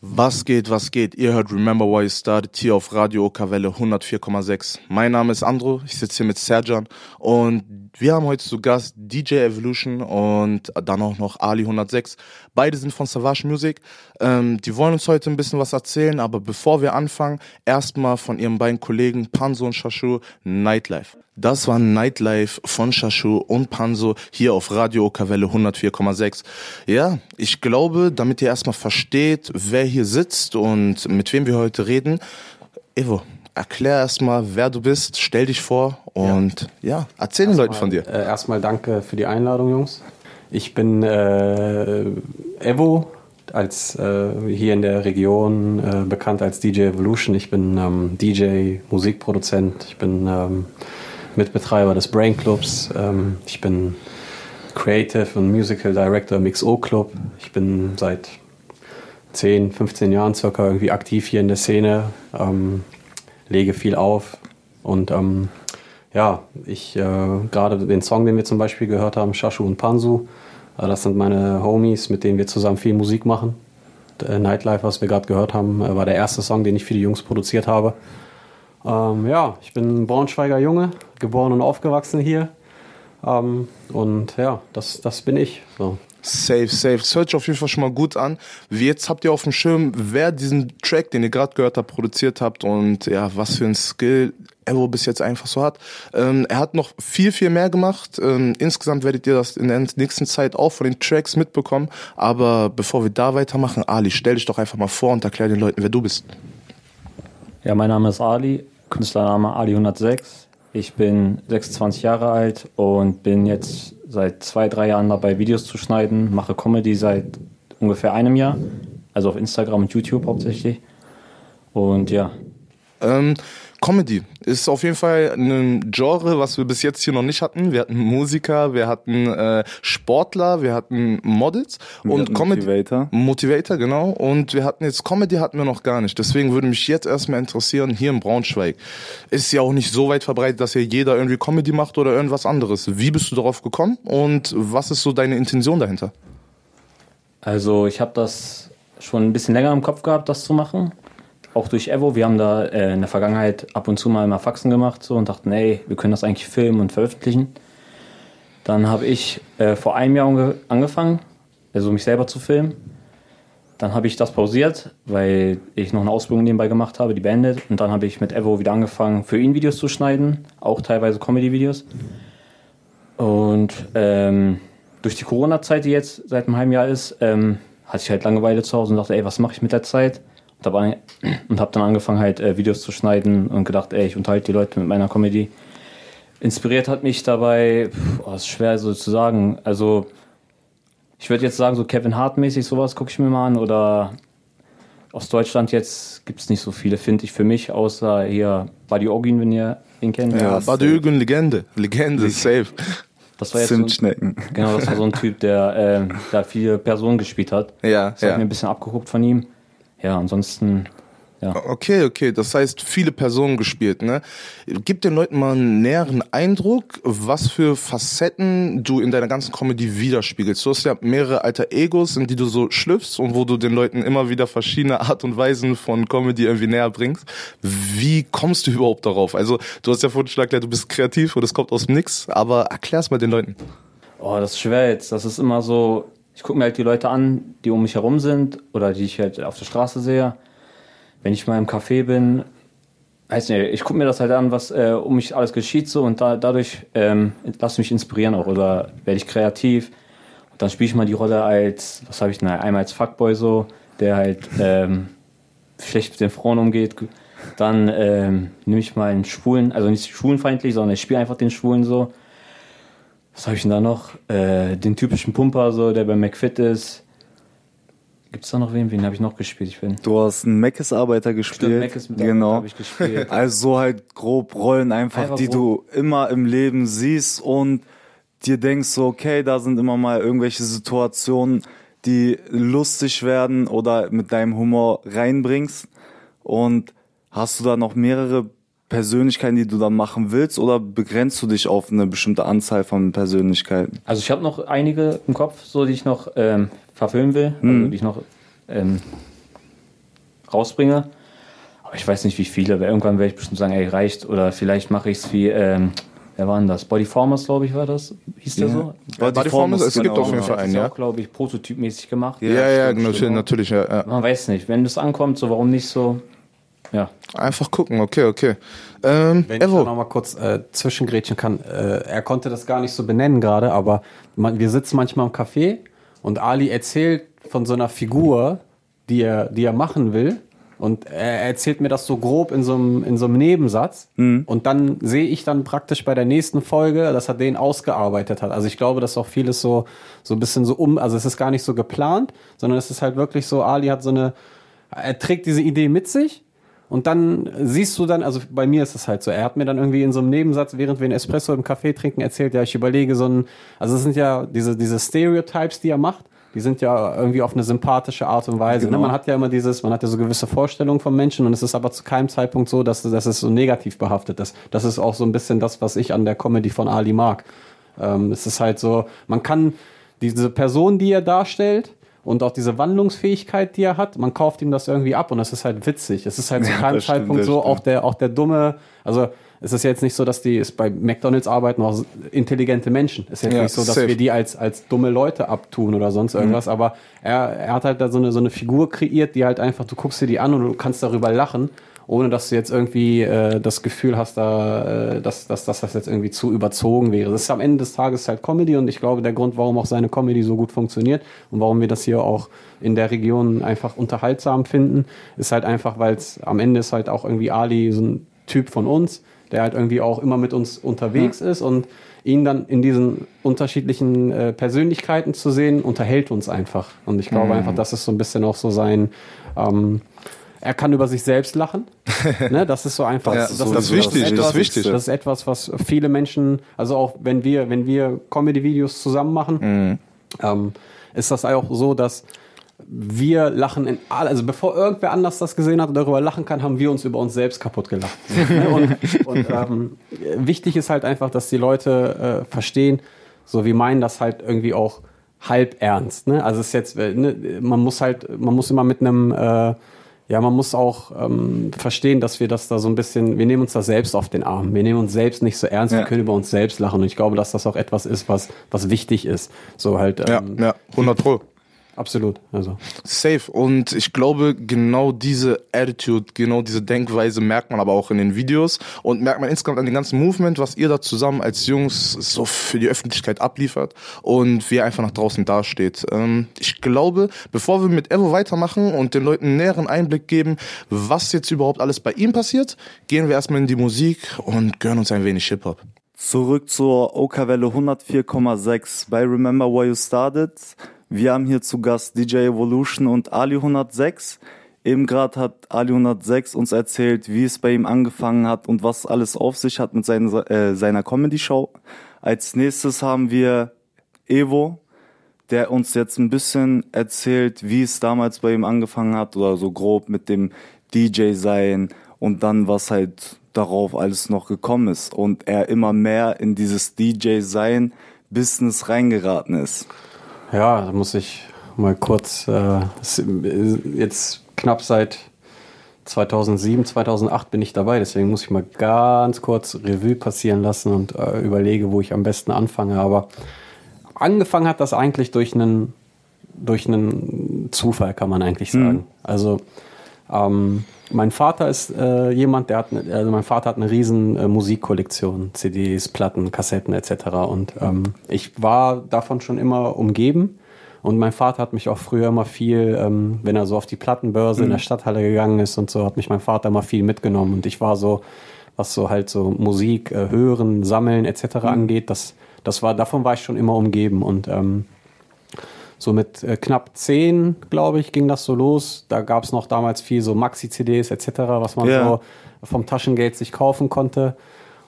Was geht, was geht? Ihr hört Remember Why You Started hier auf Radio Okawelle 104,6. Mein Name ist Andro, ich sitze hier mit Serjan und wir haben heute zu Gast DJ Evolution und dann auch noch Ali 106. Beide sind von Savage Music. Ähm, die wollen uns heute ein bisschen was erzählen, aber bevor wir anfangen, erstmal von ihren beiden Kollegen Panzo und Shashu Nightlife. Das war Nightlife von Shashu und Panzo hier auf Radio Okawelle 104,6. Ja, ich glaube, damit ihr erstmal versteht, wer hier sitzt und mit wem wir heute reden, Evo, erklär erstmal, wer du bist, stell dich vor und ja, ja erzähl den Leuten von dir. Äh, erstmal danke für die Einladung, Jungs. Ich bin äh, Evo, als äh, hier in der Region äh, bekannt als DJ Evolution. Ich bin ähm, DJ, Musikproduzent, ich bin ähm, Mitbetreiber des Brain Clubs. Ähm, ich bin Creative und Musical Director im XO Club. Ich bin seit 10, 15 Jahren circa irgendwie aktiv hier in der Szene, ähm, lege viel auf und ähm, ja, ich äh, gerade den Song, den wir zum Beispiel gehört haben, Shashu und Pansu, äh, das sind meine Homies, mit denen wir zusammen viel Musik machen. Äh, Nightlife, was wir gerade gehört haben, äh, war der erste Song, den ich für die Jungs produziert habe. Ähm, ja, ich bin ein Braunschweiger Junge, geboren und aufgewachsen hier. Ähm, und ja, das, das bin ich. So. Safe, safe. Das hört sich auf jeden Fall schon mal gut an. Jetzt habt ihr auf dem Schirm, wer diesen Track, den ihr gerade gehört habt, produziert habt und ja, was für ein Skill Evo bis jetzt einfach so hat. Ähm, er hat noch viel, viel mehr gemacht. Ähm, insgesamt werdet ihr das in der nächsten Zeit auch von den Tracks mitbekommen. Aber bevor wir da weitermachen, Ali, stell dich doch einfach mal vor und erklär den Leuten, wer du bist. Ja, mein Name ist Ali, Künstlername Ali106. Ich bin 26 Jahre alt und bin jetzt seit zwei, drei Jahren dabei, Videos zu schneiden. Mache Comedy seit ungefähr einem Jahr. Also auf Instagram und YouTube hauptsächlich. Und ja. Ähm, Comedy ist auf jeden Fall ein Genre, was wir bis jetzt hier noch nicht hatten. Wir hatten Musiker, wir hatten äh, Sportler, wir hatten Models wir und hatten Comedy Motivator. Motivator, genau. Und wir hatten jetzt Comedy hatten wir noch gar nicht. Deswegen würde mich jetzt erstmal interessieren, hier in Braunschweig ist ja auch nicht so weit verbreitet, dass hier jeder irgendwie Comedy macht oder irgendwas anderes. Wie bist du darauf gekommen und was ist so deine Intention dahinter? Also ich habe das schon ein bisschen länger im Kopf gehabt, das zu machen auch durch Evo. Wir haben da äh, in der Vergangenheit ab und zu mal mal Faxen gemacht so, und dachten, ey, wir können das eigentlich filmen und veröffentlichen. Dann habe ich äh, vor einem Jahr angefangen, also mich selber zu filmen. Dann habe ich das pausiert, weil ich noch eine Ausbildung nebenbei gemacht habe, die beendet. Und dann habe ich mit Evo wieder angefangen, für ihn Videos zu schneiden, auch teilweise Comedy-Videos. Und ähm, durch die Corona-Zeit, die jetzt seit einem halben Jahr ist, ähm, hatte ich halt Langeweile zu Hause und dachte, ey, was mache ich mit der Zeit? Und habe dann angefangen halt äh, Videos zu schneiden und gedacht, ey, ich unterhalte die Leute mit meiner Comedy. Inspiriert hat mich dabei, pff, oh, ist schwer so zu sagen. Also ich würde jetzt sagen, so Kevin Hart mäßig sowas gucke ich mir mal an oder aus Deutschland jetzt gibt es nicht so viele, finde ich für mich, außer hier Buddy Ogin, wenn ihr ihn kennt. Ja, Buddy Ogin, Legende. Legende, safe. Das war jetzt Zimtschnecken. So ein, genau, das war so ein Typ, der äh, da viele Personen gespielt hat. Ja, das ja. habe mir ein bisschen abgeguckt von ihm ja, ansonsten ja. Okay, okay. Das heißt, viele Personen gespielt, ne? Gib den Leuten mal einen näheren Eindruck, was für Facetten du in deiner ganzen Comedy widerspiegelst. Du hast ja mehrere alter Egos, in die du so schlüpfst und wo du den Leuten immer wieder verschiedene Art und Weisen von Comedy irgendwie näher bringst. Wie kommst du überhaupt darauf? Also, du hast ja vorhin schon erklärt, du bist kreativ und es kommt aus nix, aber erklär's mal den Leuten. Oh, das ist schwer jetzt. Das ist immer so, ich gucke mir halt die Leute an, die um mich herum sind oder die ich halt auf der Straße sehe. Wenn ich mal im Café bin, weiß nicht, ich gucke mir das halt an, was äh, um mich alles geschieht so und da, dadurch ähm, lasse mich inspirieren auch oder werde ich kreativ. Und dann spiele ich mal die Rolle als, was habe ich denn, einmal als Fuckboy so, der halt ähm, schlecht mit den Frauen umgeht. Dann ähm, nehme ich mal einen Schwulen, also nicht schwulenfeindlich, sondern ich spiele einfach den Schwulen so was habe ich denn da noch? Äh, den typischen Pumper, so, der bei McFit ist. Gibt es da noch wen? Wen habe ich noch gespielt? Ich bin du hast einen Meckes-Arbeiter gespielt. Meckes genau. habe ich gespielt. Also so halt grob Rollen einfach, einfach die grob. du immer im Leben siehst und dir denkst so, okay, da sind immer mal irgendwelche Situationen, die lustig werden oder mit deinem Humor reinbringst. Und hast du da noch mehrere Persönlichkeiten, die du dann machen willst, oder begrenzt du dich auf eine bestimmte Anzahl von Persönlichkeiten? Also ich habe noch einige im Kopf, so die ich noch ähm, verfilmen will, hm. also die ich noch ähm, rausbringe. Aber ich weiß nicht, wie viele, aber irgendwann werde ich bestimmt sagen, ey, reicht. Oder vielleicht mache ich es wie, ähm, wer war denn das? Bodyformers, glaube ich, war das. Hieß der Ja. so? Bodyformers, es gibt genau. auf jeden Fall Das einen, ist ja. auch, glaube ich, prototypmäßig gemacht. Ja, ja, stimmt, natürlich, stimmt. natürlich, ja, ja. Man weiß nicht, wenn das ankommt, so warum nicht so. Ja. Einfach gucken, okay, okay. Ähm, Wenn ich da Evo, noch mal kurz äh, zwischengrätschen kann, äh, er konnte das gar nicht so benennen gerade, aber man, wir sitzen manchmal im Café und Ali erzählt von so einer Figur, die er, die er machen will. Und er erzählt mir das so grob in so einem, in so einem Nebensatz. Und dann sehe ich dann praktisch bei der nächsten Folge, dass er den ausgearbeitet hat. Also ich glaube, dass auch vieles so, so ein bisschen so um, also es ist gar nicht so geplant, sondern es ist halt wirklich so, Ali hat so eine, er trägt diese Idee mit sich und dann siehst du dann, also bei mir ist es halt so, er hat mir dann irgendwie in so einem Nebensatz, während wir einen Espresso im Café trinken, erzählt, ja, ich überlege so ein, also es sind ja diese, diese Stereotypes, die er macht, die sind ja irgendwie auf eine sympathische Art und Weise. Ne? Man hat ja immer dieses, man hat ja so gewisse Vorstellungen von Menschen und es ist aber zu keinem Zeitpunkt so, dass, dass es so negativ behaftet ist. Das ist auch so ein bisschen das, was ich an der Comedy von Ali mag. Ähm, es ist halt so, man kann diese Person, die er darstellt, und auch diese Wandlungsfähigkeit, die er hat, man kauft ihm das irgendwie ab und das ist halt witzig. Es ist halt zu Ja, keinem stimmt, Zeitpunkt das so, stimmt. auch der, auch der dumme, also es ist jetzt nicht so, dass die es bei McDonalds arbeiten auch intelligente Menschen. Es ist jetzt Ja, nicht so, dass safe. wir die als, als dumme Leute abtun oder sonst Mhm. irgendwas, aber er, er hat halt da so eine, so eine Figur kreiert, die halt einfach, du guckst dir die an und du kannst darüber lachen, ohne dass du jetzt irgendwie äh, das Gefühl hast, da, äh, dass, dass, dass das jetzt irgendwie zu überzogen wäre. Das ist am Ende des Tages halt Comedy und ich glaube, der Grund, warum auch seine Comedy so gut funktioniert und warum wir das hier auch in der Region einfach unterhaltsam finden, ist halt einfach, weil es am Ende ist halt auch irgendwie Ali so ein Typ von uns, der halt irgendwie auch immer mit uns unterwegs ist und ihn dann in diesen unterschiedlichen äh, Persönlichkeiten zu sehen, unterhält uns einfach. Und ich glaube einfach, das ist so ein bisschen auch so sein, ähm, er kann über sich selbst lachen. ne? Das ist so einfach. Ja, das, das ist wichtig, das ist etwas, wichtig. Das ist etwas, was viele Menschen, also auch wenn wir, wenn wir Comedy-Videos zusammen machen, ähm, ist das auch so, dass wir lachen in all, also bevor irgendwer anders das gesehen hat und darüber lachen kann, haben wir uns über uns selbst kaputt gelacht. Ne? und und ähm, wichtig ist halt einfach, dass die Leute äh, verstehen, so wie meinen das halt irgendwie auch halb ernst. Ne? Also es ist jetzt, äh, ne, man muss halt, man muss immer mit einem äh, ja, man muss auch ähm, verstehen, dass wir das da so ein bisschen, wir nehmen uns da selbst auf den Arm. Wir nehmen uns selbst nicht so ernst, wir Ja. können über uns selbst lachen. Und ich glaube, dass das auch etwas ist, was, was wichtig ist. So halt, ja, ähm, ja, 100 Pro. Absolut. Also. Safe. Und ich glaube, genau diese Attitude, genau diese Denkweise merkt man aber auch in den Videos und merkt man insgesamt an dem ganzen Movement, was ihr da zusammen als Jungs so für die Öffentlichkeit abliefert und wie ihr einfach nach draußen dasteht. Ähm, ich glaube, bevor wir mit Evo weitermachen und den Leuten einen näheren Einblick geben, was jetzt überhaupt alles bei ihm passiert, gehen wir erstmal in die Musik und gönnen uns ein wenig Hip-Hop. Zurück zur Oka-Welle 104,6 bei Remember Where You Started. Wir haben hier zu Gast DJ Evolution und Ali 106. Eben gerade hat Ali 106 uns erzählt, wie es bei ihm angefangen hat und was alles auf sich hat mit seinen, äh, seiner Comedy-Show. Als nächstes haben wir Evo, der uns jetzt ein bisschen erzählt, wie es damals bei ihm angefangen hat oder so grob mit dem DJ sein und dann was halt darauf alles noch gekommen ist und er immer mehr in dieses DJ sein Business reingeraten ist. Ja, da muss ich mal kurz, äh, ist jetzt knapp seit 2007, 2008 bin ich dabei, deswegen muss ich mal ganz kurz Revue passieren lassen und äh, überlege, wo ich am besten anfange. Aber angefangen hat das eigentlich durch einen, durch einen Zufall, kann man eigentlich sagen. Also ähm, mein Vater ist äh, jemand, der hat, ne- also mein Vater hat eine riesen äh, Musikkollektion, CDs, Platten, Kassetten etc. Und ähm, ich war davon schon immer umgeben. Und mein Vater hat mich auch früher immer viel, ähm, wenn er so auf die Plattenbörse in der Stadthalle gegangen ist und so, hat mich mein Vater immer viel mitgenommen. Und ich war so, was so halt so Musik äh, hören, sammeln etc. angeht, das, das war, davon war ich schon immer umgeben. Und ähm, so mit äh, knapp zehn, glaube ich, ging das so los. Da gab es noch damals viel so Maxi-CDs etc., was man Ja. so vom Taschengeld sich kaufen konnte.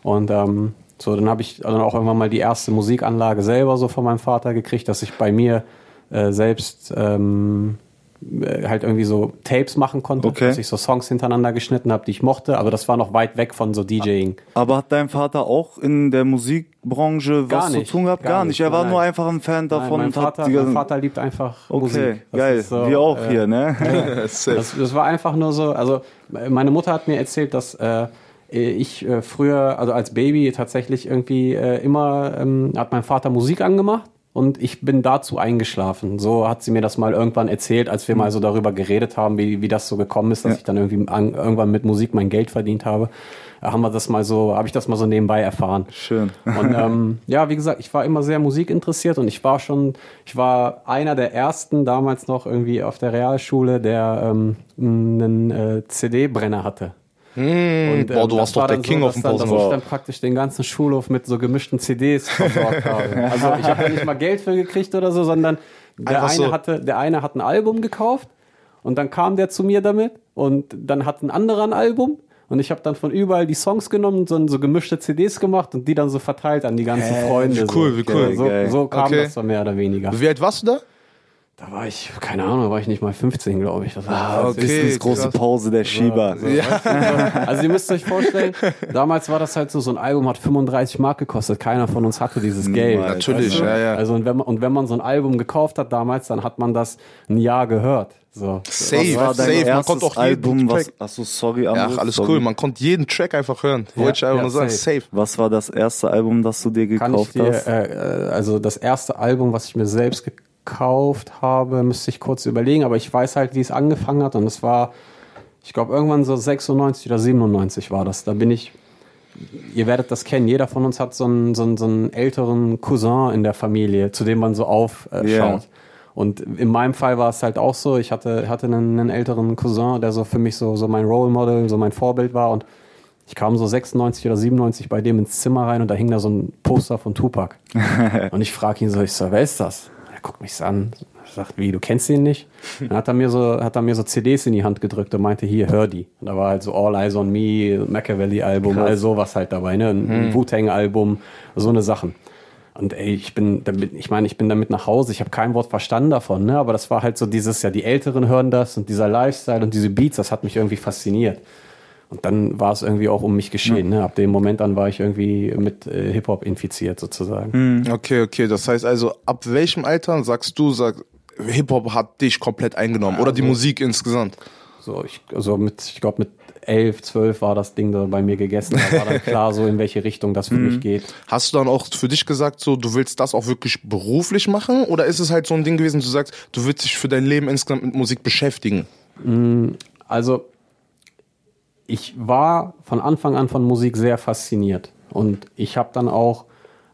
Und ähm, so, dann habe ich dann auch irgendwann mal die erste Musikanlage selber so von meinem Vater gekriegt, dass ich bei mir äh, selbst ähm, äh, halt irgendwie so Tapes machen konnte, Okay. dass ich so Songs hintereinander geschnitten habe, die ich mochte, aber das war noch weit weg von so DJing. Aber hat dein Vater auch in der Musikbranche Gar was nicht, zu tun gehabt? gar Gar, nicht, nicht. Er war nein. nur einfach ein Fan Nein, davon mein, und hat Vater, mein Vater liebt einfach Okay, Musik. Das geil. so, Wir auch äh, hier, ne? Safe. Das, das war einfach nur so, also meine Mutter hat mir erzählt, dass äh, ich äh, früher, also als Baby tatsächlich irgendwie äh, immer, ähm, hat mein Vater Musik angemacht und ich bin dazu eingeschlafen. So hat sie mir das mal irgendwann erzählt, als wir mal so darüber geredet haben, wie, wie das so gekommen ist, dass Ja. ich dann irgendwie an, irgendwann mit Musik mein Geld verdient habe. Haben wir das mal so, habe ich das mal so nebenbei erfahren. Schön. Und ähm, ja, wie gesagt, ich war immer sehr musikinteressiert und ich war schon, ich war einer der ersten damals noch irgendwie auf der Realschule, der ähm, einen äh, CD-Brenner hatte. Und, ähm, Boah, du das warst doch war der King so, auf dem dann, dass ich Pausenhof. dann praktisch den ganzen Schulhof mit so gemischten CDs versorgt habe. Also ich habe da nicht mal Geld für gekriegt oder so, sondern der Einfach eine, so. hatte, der eine hat ein Album gekauft und dann kam der zu mir damit und dann hat ein anderer ein Album und ich habe dann von überall die Songs genommen, so, so gemischte CDs gemacht und die dann so verteilt an die ganzen Freunde. wie cool, so. wie cool. So, so kam Okay. das dann mehr oder weniger. Wie alt warst du da? Da war ich, keine Ahnung, da war ich nicht mal 15, glaube ich. Das war, Ah, okay. Wissens große krass. Pause der Schieber. so, so. Also ihr müsst euch vorstellen, damals war das halt so, so ein Album hat 35 Mark gekostet. Keiner von uns hatte dieses Geld. Natürlich, weißt du? ja, ja. Also und wenn, man, und wenn man so ein Album gekauft hat damals, dann hat man das ein Jahr gehört. So. Safe, Was war dein safe. Man konnte auch jeden Album, was, Track. achso, sorry, Ja, André, ach, alles sorry. cool. Man konnte jeden Track einfach hören. Wollte ich einfach ja, nur sagen. safe. Was war das erste Album, das du dir Kann ich gekauft dir, hast? äh, äh, also das erste Album, was ich mir selbst gekauft habe, müsste ich kurz überlegen, aber ich weiß halt, wie es angefangen hat und es war, ich glaube, irgendwann so 96 oder 97 war das. Da bin ich, ihr werdet das kennen, jeder von uns hat so einen, so einen, so einen älteren Cousin in der Familie, zu dem man so aufschaut. Äh, schaut. Und in meinem Fall war es halt auch so, ich hatte, hatte einen, einen älteren Cousin, der so für mich so, so mein Role Model, so mein Vorbild war und ich kam so 96 oder 97 bei dem ins Zimmer rein und da hing da so ein Poster von Tupac. und ich frage ihn so, ich so, wer ist das? Er guckt mich an, sagt, wie, du kennst ihn nicht? Dann hat er mir so, hat er mir so CDs in die Hand gedrückt und meinte, hier, hör die. Und da war halt so All Eyes on Me, Machiavelli-Album, all sowas halt dabei, ne? Ein Wu-Tang-Album, so eine Sachen. Und ey, ich bin damit, ich meine, ich bin damit nach Hause, ich habe kein Wort verstanden davon, ne? Aber das war halt so dieses, ja, die Älteren hören das und dieser Lifestyle und diese Beats, das hat mich irgendwie fasziniert. Und dann war es irgendwie auch um mich geschehen. Ne? Ab dem Moment an war ich irgendwie mit äh, Hip-Hop infiziert sozusagen. Okay, okay. Das heißt also, ab welchem Alter sagst du, sag, Hip-Hop hat dich komplett eingenommen oder die Musik insgesamt? So, ich, also mit, ich glaube, mit elf, zwölf war das Ding da bei mir gegessen. Da war dann klar so, in welche Richtung das für mich geht. Hast du dann auch für dich gesagt, so, du willst das auch wirklich beruflich machen? Oder ist es halt so ein Ding gewesen, du sagst, du willst dich für dein Leben insgesamt mit Musik beschäftigen? Also, ich war von Anfang an von Musik sehr fasziniert. Und ich habe dann auch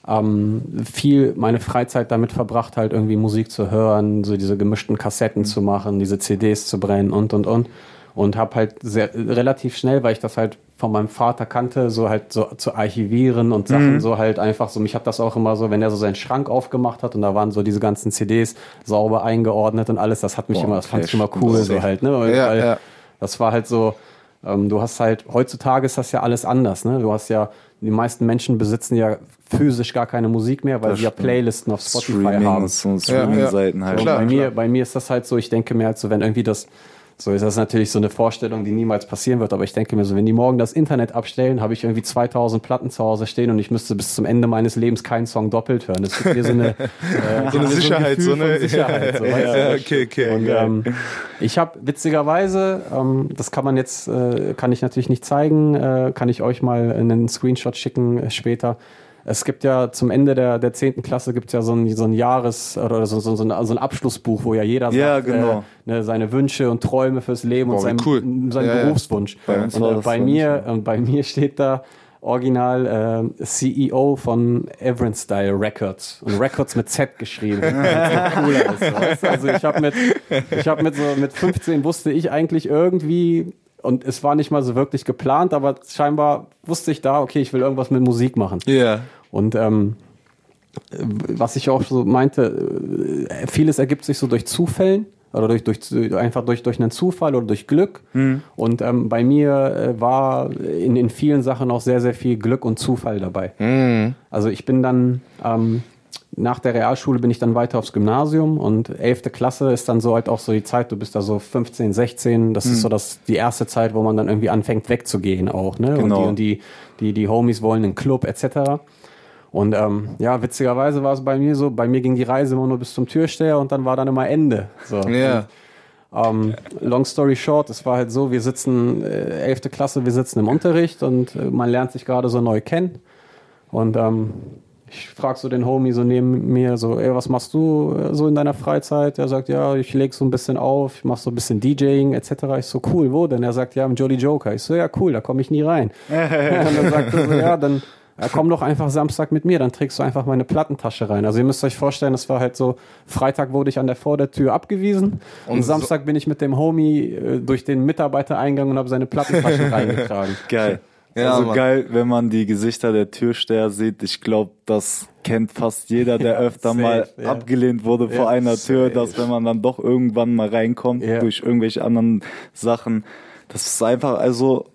ähm, viel meine Freizeit damit verbracht, halt irgendwie Musik zu hören, so diese gemischten Kassetten zu machen, diese CDs zu brennen und und und. Und habe halt sehr relativ schnell, weil ich das halt von meinem Vater kannte, so halt so zu archivieren und Sachen so halt einfach so. Mich hat das auch immer so, wenn er so seinen Schrank aufgemacht hat und da waren so diese ganzen CDs sauber eingeordnet und alles, das hat mich Boah, immer, das fand ich immer cool so halt, ne? Weil, Ja, weil ja. das war halt so, ähm, du hast halt, heutzutage ist das ja alles anders, ne? Du hast ja, die meisten Menschen besitzen ja physisch gar keine Musik mehr, weil Das sie ja. Playlisten auf Spotify haben. Streamings und Streaming-Seiten halt. So, Klar, bei, klar. Mir, bei mir ist das halt so, ich denke mir halt so, wenn irgendwie das, so ist das natürlich so eine Vorstellung, die niemals passieren wird, aber ich denke mir so, wenn die morgen das Internet abstellen, habe ich irgendwie 2000 Platten zu Hause stehen und ich müsste bis zum Ende meines Lebens keinen Song doppelt hören. Das gibt mir so eine, äh, So eine Sicherheit, Gefühl so eine Sicherheit. So? Ja, okay, okay. Und ähm, ich habe witzigerweise, ähm, das kann man jetzt, äh, kann ich natürlich nicht zeigen, äh, kann ich euch mal einen Screenshot schicken äh, später. Es gibt ja zum Ende der, der 10. Klasse gibt es ja so ein, so ein Jahres- oder so, so, so, ein, so ein Abschlussbuch, wo ja jeder Ja, sagt, genau. äh, ne, seine Wünsche und Träume fürs Leben Boah, und wie sein, cool. seinen Ja, ja. Berufswunsch. Bei uns und äh, bei mir, und bei mir steht da original äh, CEO von Everett Style Records und Records mit Z geschrieben. Ist? Also ich habe mit, ich habe mit so mit 15 wusste ich eigentlich irgendwie und es war nicht mal so wirklich geplant, aber scheinbar wusste ich da, okay, ich will irgendwas mit Musik machen. Ja. Und ähm, äh, was ich auch so meinte, äh, vieles ergibt sich so durch Zufällen oder durch, durch einfach durch, durch einen Zufall oder durch Glück. Und ähm, bei mir äh, war in, in vielen Sachen auch sehr, sehr viel Glück und Zufall dabei. Also ich bin dann, ähm, nach der Realschule bin ich dann weiter aufs Gymnasium und 11. Klasse ist dann so halt auch so die Zeit, du bist da so 15, 16, das mhm. ist so das, die erste Zeit, wo man dann irgendwie anfängt wegzugehen auch, ne? Genau. Und, die, und die, die, die Homies wollen einen Club etc. Und ähm, ja, witzigerweise war es bei mir so, bei mir ging die Reise immer nur bis zum Türsteher und dann war dann immer Ende. So. Ja. Ähm, long story short, es war halt so, wir sitzen, äh, 11. Klasse, wir sitzen im Unterricht und äh, man lernt sich gerade so neu kennen. Und ähm, ich frage so den Homie so neben mir so, ey, was machst du äh, so in deiner Freizeit? Er sagt, ja, ich leg so ein bisschen auf, ich mach so ein bisschen DJing etc. Ich so, cool, wo denn? Er sagt, ja, im Jolly Joker. Ich so, ja, cool, da komme ich nie rein. und dann sagt er so, ja, dann ja, komm doch einfach Samstag mit mir, dann trägst du einfach meine Plattentasche rein. Also ihr müsst euch vorstellen, es war halt so, Freitag wurde ich an der Vordertür abgewiesen und, und Samstag so bin ich mit dem Homie äh, durch den Mitarbeitereingang und habe seine Plattentasche reingetragen. Geil. Ja, also Mann. geil, wenn man die Gesichter der Türsteher sieht. Ich glaube, das kennt fast jeder, der öfter safe, mal yeah. abgelehnt wurde vor einer Tür, dass wenn man dann doch irgendwann mal reinkommt yeah. durch irgendwelche anderen Sachen, das ist einfach, also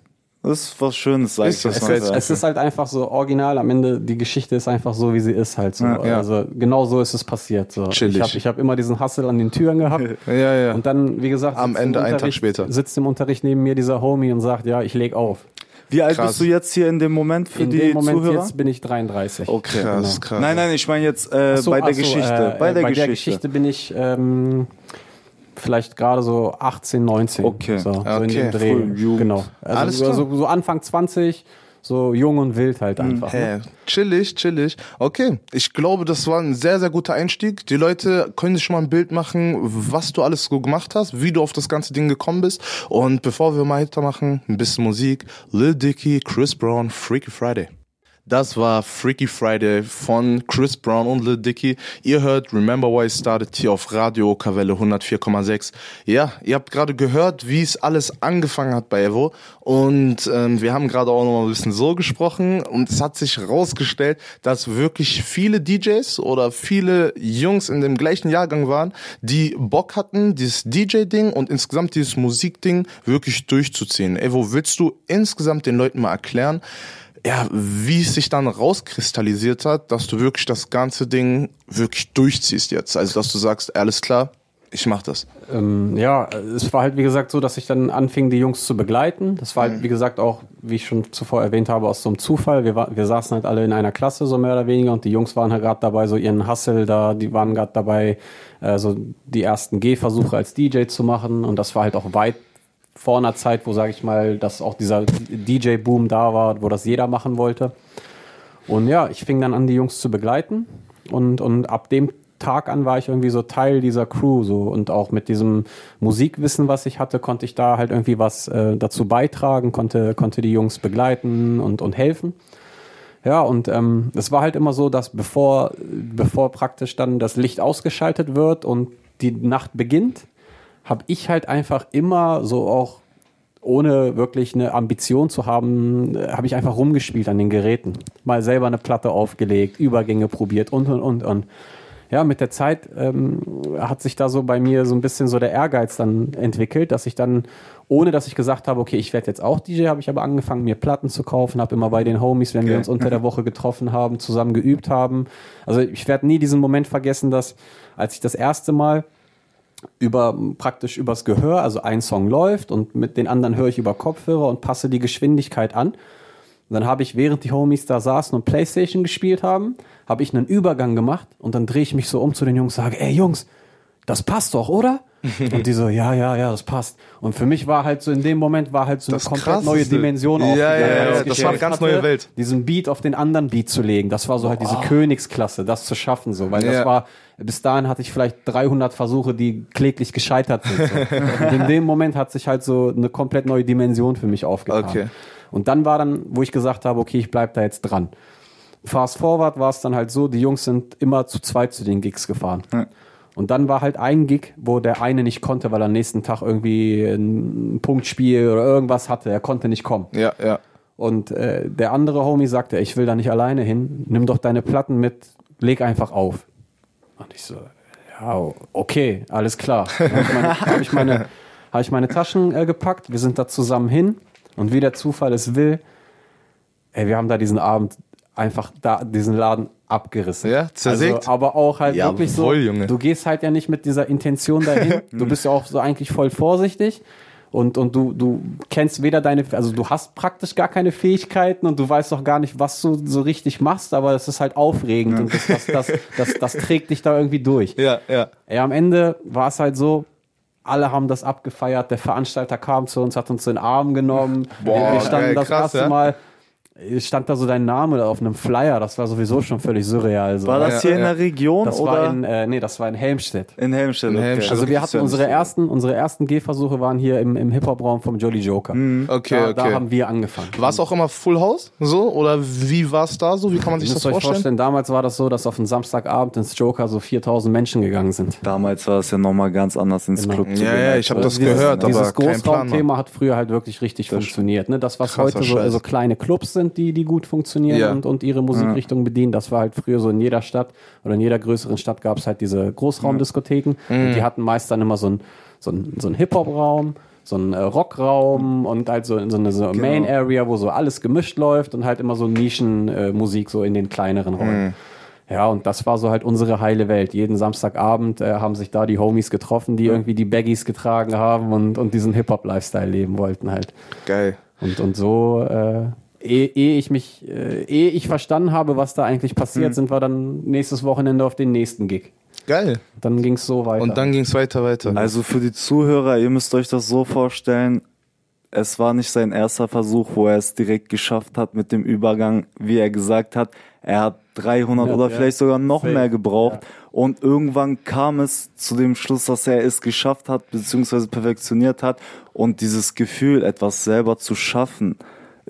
das ist was Schönes, sag ich es, es, es ist halt einfach so original. Am Ende, die Geschichte ist einfach so, wie sie ist halt so. Ja, ja. Also genau so ist es passiert. So. Chillig. Ich habe ich hab immer diesen Hustle an den Türen gehabt. ja, ja. Und dann, wie gesagt, am Ende einen Tag später sitzt im Unterricht neben mir dieser Homie und sagt, ja, ich leg auf. Wie alt Krass. bist du jetzt hier in dem Moment für in die dem Moment Zuhörer? jetzt bin ich 33. Okay, krass, genau. krass. Nein, nein, ich meine jetzt äh, so, bei der so, Geschichte. Äh, bei der bei Geschichte. der Geschichte bin ich ähm, vielleicht gerade so 18, 19. Okay. So, okay. so in dem Dreh. Genau. Also Alles so, so, so Anfang 20 so jung und wild halt hm, einfach. Hey, ne? Chillig, chillig. Okay, ich glaube, das war ein sehr, sehr guter Einstieg. Die Leute können sich schon mal ein Bild machen, was du alles so gemacht hast, wie du auf das ganze Ding gekommen bist. Und bevor wir weitermachen, ein bisschen Musik. Lil Dicky, Chris Brown, Freaky Friday. Das war Freaky Friday von Chris Brown und Lil Dicky. Ihr hört Remember Why It Started hier auf Radio Kavelle 104,6. Ja, ihr habt gerade gehört, wie es alles angefangen hat bei Evo. Und ähm, wir haben gerade auch noch ein bisschen so gesprochen. Und es hat sich herausgestellt, dass wirklich viele DJs oder viele Jungs in dem gleichen Jahrgang waren, die Bock hatten, dieses DJ-Ding und insgesamt dieses Musikding wirklich durchzuziehen. Evo, willst du insgesamt den Leuten mal erklären, ja, wie es sich dann rauskristallisiert hat, dass du wirklich das ganze Ding wirklich durchziehst jetzt. Also, dass du sagst, alles klar, ich mach das. Ähm, ja, es war halt wie gesagt so, dass ich dann anfing, die Jungs zu begleiten. Das war halt mhm. wie gesagt auch, wie ich schon zuvor erwähnt habe, aus so einem Zufall. Wir, war, wir saßen halt alle in einer Klasse so mehr oder weniger und die Jungs waren halt gerade dabei, so ihren Hustle da, die waren gerade dabei, äh, so die ersten Gehversuche als DJ zu machen und das war halt auch weit vor einer Zeit, wo, sage ich mal, dass auch dieser DJ-Boom da war, wo das jeder machen wollte. Und ja, ich fing dann an, die Jungs zu begleiten. Und, und ab dem Tag an war ich irgendwie so Teil dieser Crew so und auch mit diesem Musikwissen, was ich hatte, konnte ich da halt irgendwie was äh, dazu beitragen, konnte konnte die Jungs begleiten und und helfen. Ja und ähm, es war halt immer so, dass bevor bevor praktisch dann das Licht ausgeschaltet wird und die Nacht beginnt, habe ich halt einfach immer so auch ohne wirklich eine Ambition zu haben, äh, habe ich einfach rumgespielt an den Geräten. Mal selber eine Platte aufgelegt, Übergänge probiert und und und und. Ja, mit der Zeit ähm, hat sich da so bei mir so ein bisschen so der Ehrgeiz dann entwickelt, dass ich dann, ohne dass ich gesagt habe, okay, ich werde jetzt auch DJ, habe ich aber angefangen, mir Platten zu kaufen, habe immer bei den Homies, wenn okay. wir uns unter der Woche getroffen haben, zusammen geübt haben. Also ich werde nie diesen Moment vergessen, dass als ich das erste Mal über praktisch übers Gehör, also ein Song läuft und mit den anderen höre ich über Kopfhörer und passe die Geschwindigkeit an. Und dann habe ich, während die Homies da saßen und Playstation gespielt haben, habe ich einen Übergang gemacht und dann drehe ich mich so um zu den Jungs sage, ey Jungs, das passt doch, oder? und die so, ja, ja, ja, das passt. Und für mich war halt so in dem Moment war halt so eine das komplett krasseste. neue Dimension ja, ja, ja, ja, das war eine ganz neue Welt. Diesen Beat auf den anderen Beat zu legen, das war so halt diese Königsklasse, das zu schaffen, so, weil ja. das war, bis dahin hatte ich vielleicht 300 Versuche, die kläglich gescheitert sind. So. Und in dem Moment hat sich halt so eine komplett neue Dimension für mich aufgetan. Okay. Und dann war dann, wo ich gesagt habe, okay, ich bleib da jetzt dran. Fast forward war es dann halt so, die Jungs sind immer zu zweit zu den Gigs gefahren. Ja. Und dann war halt ein Gig, wo der eine nicht konnte, weil er am nächsten Tag irgendwie ein Punktspiel oder irgendwas hatte. Er konnte nicht kommen. Ja, ja. Und äh, der andere Homie sagte, ich will da nicht alleine hin. Nimm doch deine Platten mit, leg einfach auf. Und ich so, ja, okay, alles klar. Dann habe ich, meine, hab ich meine Taschen äh, gepackt, wir sind da zusammen hin. Und wie der Zufall es will, ey, wir haben da diesen Abend einfach da diesen Laden abgerissen. Ja, zersägt. Also, aber auch halt Jawohl, wirklich so, Junge. du gehst halt ja nicht mit dieser Intention dahin. du bist ja auch so eigentlich voll vorsichtig. Und, und du, du kennst weder deine, also du hast praktisch gar keine Fähigkeiten und du weißt auch gar nicht, was du so richtig machst, aber es ist halt aufregend und das, das, das, das, das trägt dich da irgendwie durch. Ja, ja. Ja, am Ende war es halt so, alle haben das abgefeiert. Der Veranstalter kam zu uns, hat uns in den Arm genommen. Boah, wir, standen das krass, erste ja. Stand da so dein Name auf einem Flyer. Das war sowieso schon völlig surreal. So. War das Ja, hier in ja. der Region das oder war in, äh, nee, das war in Helmstedt. in Helmstedt? okay. Helmstedt. Also wir Das hatten unsere ersten, unsere ersten Gehversuche waren hier im, im Hip-Hop-Raum vom Jolly Joker. Okay, da, okay. da haben wir angefangen. War es auch immer Full House? So? Oder wie war es da so? Wie kann man sich das vorstellen? vorstellen, damals war das so, dass auf einen Samstagabend ins Joker so 4000 Menschen gegangen sind. Damals war es ja nochmal ganz anders ins Genau. Club zu Ja, gehen. ja, ich habe das dieses, gehört, dieses aber kein Plan. Mann. Großraumthema hat früher halt wirklich richtig funktioniert. Ne? Das, was heute so, Scheiß. so kleine Clubs sind, die, die gut funktionieren Ja. und, und ihre Musikrichtung bedienen, das war halt früher so in jeder Stadt oder in jeder größeren Stadt gab es halt diese Großraumdiskotheken Mhm. und die hatten meist dann immer so ein, so ein, so ein Hip-Hop-Raum, so ein äh, Rockraum und halt so, so eine so Main Area, wo so alles gemischt läuft und halt immer so Nischenmusik äh, so in den kleineren Räumen. Mhm. Ja, und das war so halt unsere heile Welt. Jeden Samstagabend äh, haben sich da die Homies getroffen, die irgendwie die Baggies getragen haben und, und diesen Hip-Hop-Lifestyle leben wollten halt. Geil. Und, und so, äh, ehe, ehe ich mich, äh, ehe ich verstanden habe, was da eigentlich passiert, Mhm. sind wir dann nächstes Wochenende auf den nächsten Gig. Geil. Dann ging es so weiter. Und dann ging es weiter, weiter. Also für die Zuhörer, ihr müsst euch das so vorstellen, es war nicht sein erster Versuch, wo er es direkt geschafft hat mit dem Übergang, wie er gesagt hat. Er hat 300 Ja, oder ja. vielleicht sogar noch Safe. mehr gebraucht. Und irgendwann kam es zu dem Schluss, dass er es geschafft hat, beziehungsweise perfektioniert hat. Und dieses Gefühl, etwas selber zu schaffen,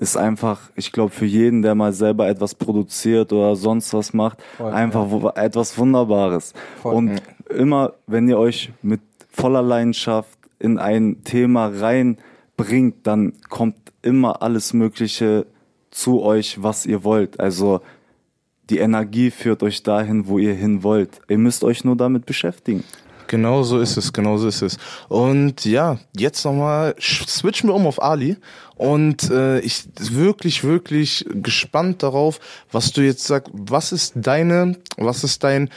ist einfach, ich glaube, für jeden, der mal selber etwas produziert oder sonst was macht, Voll, einfach wo- etwas Wunderbares. Voll. Und immer, wenn ihr euch mit voller Leidenschaft in ein Thema reinbringt, dann kommt immer alles Mögliche zu euch, was ihr wollt. Also die Energie führt euch dahin, wo ihr hin wollt. Ihr müsst euch nur damit beschäftigen. Genau so ist es, genau so ist es. Und ja, jetzt nochmal switchen wir um auf Ali. Und äh, ich wirklich, wirklich gespannt darauf, was du jetzt sagst. Was ist deine, was ist dein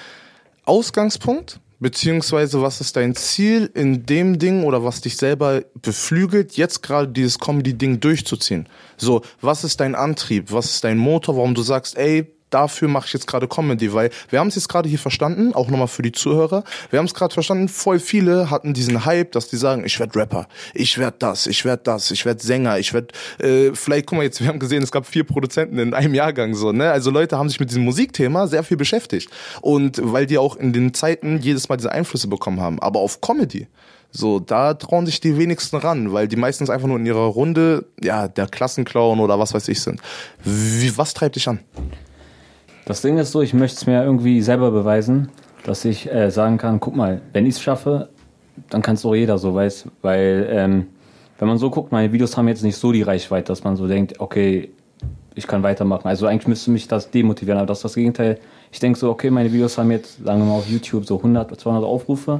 Ausgangspunkt? Beziehungsweise was ist dein Ziel in dem Ding oder was dich selber beflügelt, jetzt gerade dieses Comedy-Ding durchzuziehen? So, was ist dein Antrieb? Was ist dein Motor, warum du sagst, ey, dafür mache ich jetzt gerade Comedy, weil wir haben es jetzt gerade hier verstanden, auch nochmal für die Zuhörer, wir haben es gerade verstanden, voll viele hatten diesen Hype, dass die sagen, ich werd Rapper, ich werd das, ich werd das, ich werd Sänger, ich werd, äh, vielleicht, guck mal jetzt, wir haben gesehen, es gab vier Produzenten in einem Jahrgang so, ne, also Leute haben sich mit diesem Musikthema sehr viel beschäftigt und weil die auch in den Zeiten jedes Mal diese Einflüsse bekommen haben, aber auf Comedy, so, da trauen sich die wenigsten ran, weil die meistens einfach nur in ihrer Runde, ja, der Klassenclown oder was weiß ich sind. Wie, was treibt dich an? Das Ding ist so, ich möchte es mir irgendwie selber beweisen, dass ich äh, sagen kann, guck mal, wenn ich es schaffe, dann kann es auch jeder so, weiß, weil ähm, wenn man so guckt, meine Videos haben jetzt nicht so die Reichweite, dass man so denkt, okay, ich kann weitermachen. Also eigentlich müsste mich das demotivieren, aber das ist das Gegenteil. Ich denke so, okay, meine Videos haben jetzt, sagen wir mal auf YouTube so 100, 200 Aufrufe.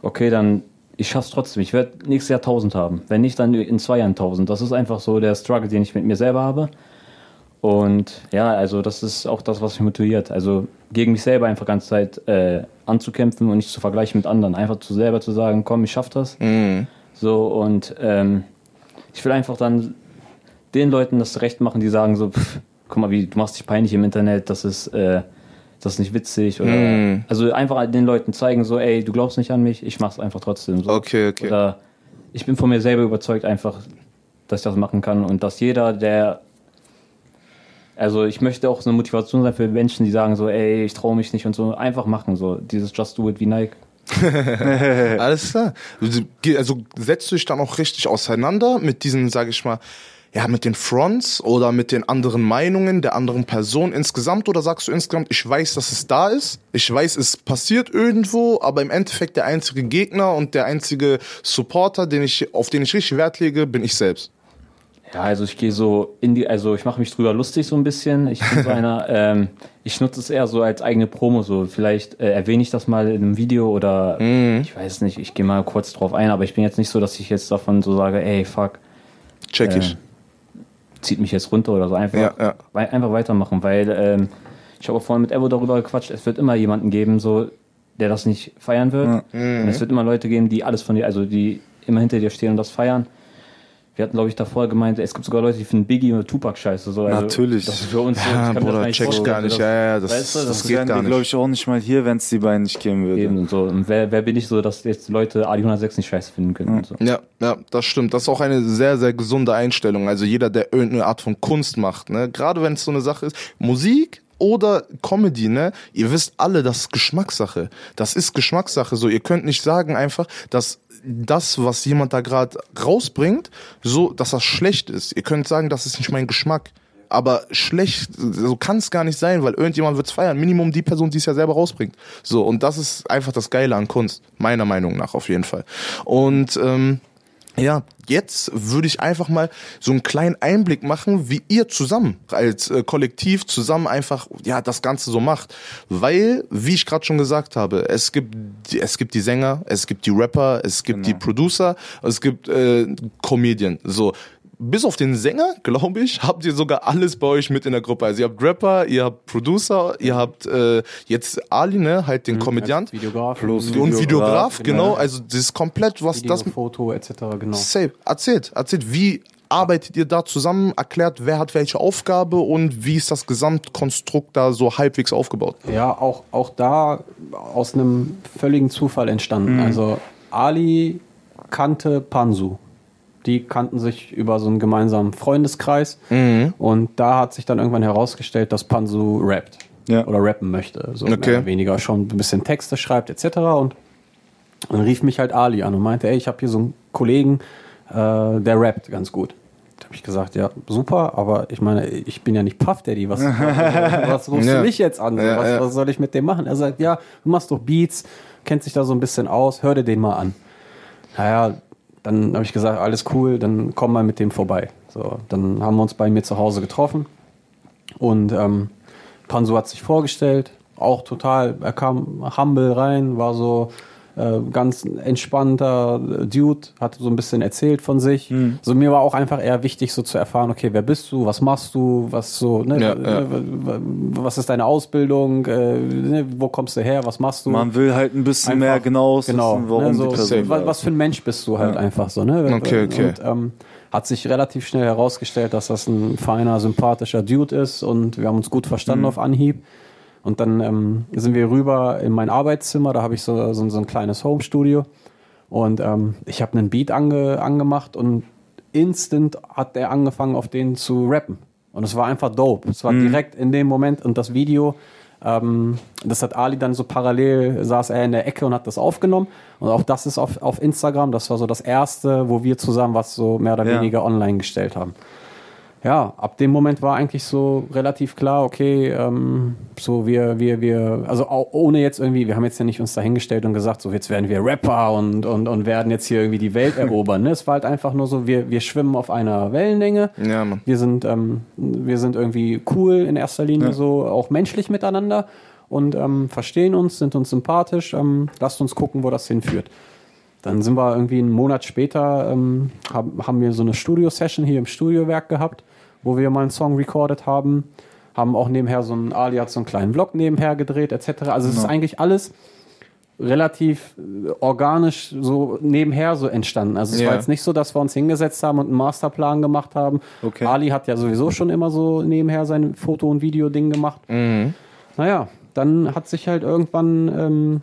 Okay, dann ich schaff's trotzdem. Ich werde nächstes Jahr 1000 haben. Wenn nicht, dann in zwei Jahren 1000. Das ist einfach so der Struggle, den ich mit mir selber habe. Und ja, also das ist auch das, was mich motiviert. Also gegen mich selber einfach ganze Zeit äh, anzukämpfen und nicht zu vergleichen mit anderen. Einfach zu selber zu sagen, komm, ich schaff das. So und ähm, ich will einfach dann den Leuten das recht machen, die sagen so, pff, guck mal, wie du machst dich peinlich im Internet, das ist äh, das ist nicht witzig oder also einfach den Leuten zeigen so, ey, du glaubst nicht an mich, ich mach's einfach trotzdem. So. Okay, okay. Oder ich bin von mir selber überzeugt einfach, dass ich das machen kann und dass jeder, der also ich möchte auch so eine Motivation sein für Menschen, die sagen so, ey, ich traue mich nicht und so, einfach machen so, dieses Just Do It wie Nike. Alles klar. Also setzt du dich dann auch richtig auseinander mit diesen, sage ich mal, ja, mit den Fronts oder mit den anderen Meinungen der anderen Person insgesamt oder sagst du insgesamt, ich weiß, dass es da ist, ich weiß, es passiert irgendwo, aber im Endeffekt der einzige Gegner und der einzige Supporter, den ich, auf den ich richtig Wert lege, bin ich selbst. Ja, also ich gehe so in die, also ich mache mich drüber lustig so ein bisschen. Ich bin so einer, ähm, ich nutze es eher so als eigene Promo. So vielleicht äh, erwähne ich das mal in einem Video oder ich weiß nicht. Ich gehe mal kurz drauf ein, aber ich bin jetzt nicht so, dass ich jetzt davon so sage, ey fuck, Check ich. zieht mich jetzt runter oder so. Einfach, Ja, ja. wei- einfach weitermachen, weil ähm, Ich habe vorhin mit Evo darüber gequatscht, es wird immer jemanden geben, so, der das nicht feiern wird. Ja. Und es wird immer Leute geben, die alles von dir, also die immer hinter dir stehen und das feiern. Wir hatten, glaube ich, davor gemeint, es gibt sogar Leute, die finden Biggie oder Tupac scheiße. So. Also, Natürlich. Das ist für uns so. Ja, Bruder, das check ich gar nicht. dass- Ja, ja, das, weißt du, das, das geht wären gar nicht. glaube ich, auch nicht mal hier, wenn es die beiden nicht geben würde. Eben und so. Und wer, wer bin ich so, dass jetzt Leute Ali 106 nicht scheiße finden können? Und so. Ja, ja, das stimmt. Das ist auch eine sehr, sehr gesunde Einstellung. Also jeder, der irgendeine Art von Kunst macht, ne, gerade wenn es so eine Sache ist, Musik oder Comedy, ne, ihr wisst alle, das ist Geschmackssache. Das ist Geschmackssache. So, ihr könnt nicht sagen einfach, dass das, was jemand da gerade rausbringt, so, dass das schlecht ist. Ihr könnt sagen, das ist nicht mein Geschmack. Aber schlecht, so kann es gar nicht sein, weil irgendjemand wird's feiern. Minimum die Person, die es ja selber rausbringt. So, und das ist einfach das Geile an Kunst. Meiner Meinung nach auf jeden Fall. Und ähm, ja, jetzt würde ich einfach mal so einen kleinen Einblick machen, wie ihr zusammen als äh, Kollektiv zusammen einfach ja das Ganze so macht, weil wie ich gerade schon gesagt habe, es gibt die, es gibt die Sänger, es gibt die Rapper, es gibt die Producer, es gibt äh, Comedian. So bis auf den Sänger, glaube ich, habt ihr sogar alles bei euch mit in der Gruppe. Also ihr habt Rapper, ihr habt Producer, ihr habt äh, jetzt Ali, ne, halt den Komödiant Videograf, Plus und Videograf, Videograf, genau. genau. Also das ist komplett was Video, das Foto etc. Genau. Safe. Erzählt, erzählt, wie arbeitet ihr da zusammen? Erklärt, wer hat welche Aufgabe und wie ist das Gesamtkonstrukt da so halbwegs aufgebaut? Ja, auch, auch da aus einem völligen Zufall entstanden. Also Ali kannte Pansu. Die kannten sich über so einen gemeinsamen Freundeskreis. Und da hat sich dann irgendwann herausgestellt, dass Pansu rappt. Ja. Oder rappen möchte. So Okay. mehr oder weniger schon ein bisschen Texte schreibt etc. Und dann rief mich halt Ali an und meinte, ey, ich habe hier so einen Kollegen, äh, der rappt ganz gut. Da habe ich gesagt, ja, super, aber ich meine, ich bin ja nicht Puff Daddy, was, was rufst Ja. du mich jetzt an? Ja, was, ja. was soll ich mit dem machen? Er sagt, ja, du machst doch Beats, kennt sich da so ein bisschen aus, hör dir den mal an. Naja, dann habe ich gesagt, alles cool, dann komm mal mit dem vorbei. So, dann haben wir uns bei mir zu Hause getroffen und ähm, Panso hat sich vorgestellt, auch total, er kam humble rein, war so äh, ganz entspannter Dude, hat so ein bisschen erzählt von sich. Hm. So mir war auch einfach eher wichtig, so zu erfahren, okay, wer bist du, was machst du, was so, ne, Ja, ja. was ist deine Ausbildung, äh, ne, wo kommst du her, was machst du? Man will halt ein bisschen Einfach, mehr genau wissen, genau, warum ne, so, die Person was ist. für ein Mensch bist du halt einfach so, ne? Okay, okay. Und ähm, hat sich relativ schnell herausgestellt, dass das ein feiner, sympathischer Dude ist und wir haben uns gut verstanden auf Anhieb. Und dann ähm, sind wir rüber in mein Arbeitszimmer, da habe ich so, so, so ein kleines Homestudio und ähm, ich habe einen Beat ange, angemacht und instant hat er angefangen, auf den zu rappen. Und es war einfach dope. Es war direkt in dem Moment und das Video, ähm, das hat Ali dann so parallel, saß er in der Ecke und hat das aufgenommen. Und auch das ist auf, auf Instagram, das war so das erste, wo wir zusammen was so mehr oder Ja. weniger online gestellt haben. Ja, ab dem Moment war eigentlich so relativ klar, okay, ähm, so wir, wir, wir, also auch ohne jetzt irgendwie, wir haben jetzt ja nicht uns dahingestellt und gesagt, so jetzt werden wir Rapper und, und, und werden jetzt hier irgendwie die Welt erobern. Ne? Es war halt einfach nur so, wir, wir schwimmen auf einer Wellenlänge. Ja, Mann. Wir sind, ähm, wir sind irgendwie cool in erster Linie, so auch menschlich miteinander und ähm, verstehen uns, sind uns sympathisch. Ähm, lasst uns gucken, wo das hinführt. Dann sind wir irgendwie einen Monat später, ähm, haben, haben wir so eine Studio-Session hier im Studiowerk gehabt, wo wir mal einen Song recorded haben. Haben auch nebenher so einen, Ali hat so einen kleinen Vlog nebenher gedreht, etc. Also es ist eigentlich alles relativ äh, organisch so nebenher so entstanden. Also es Ja. war jetzt nicht so, dass wir uns hingesetzt haben und einen Masterplan gemacht haben. Okay. Ali hat ja sowieso schon immer so nebenher sein Foto- und Video-Ding gemacht. Naja, dann hat sich halt irgendwann ähm,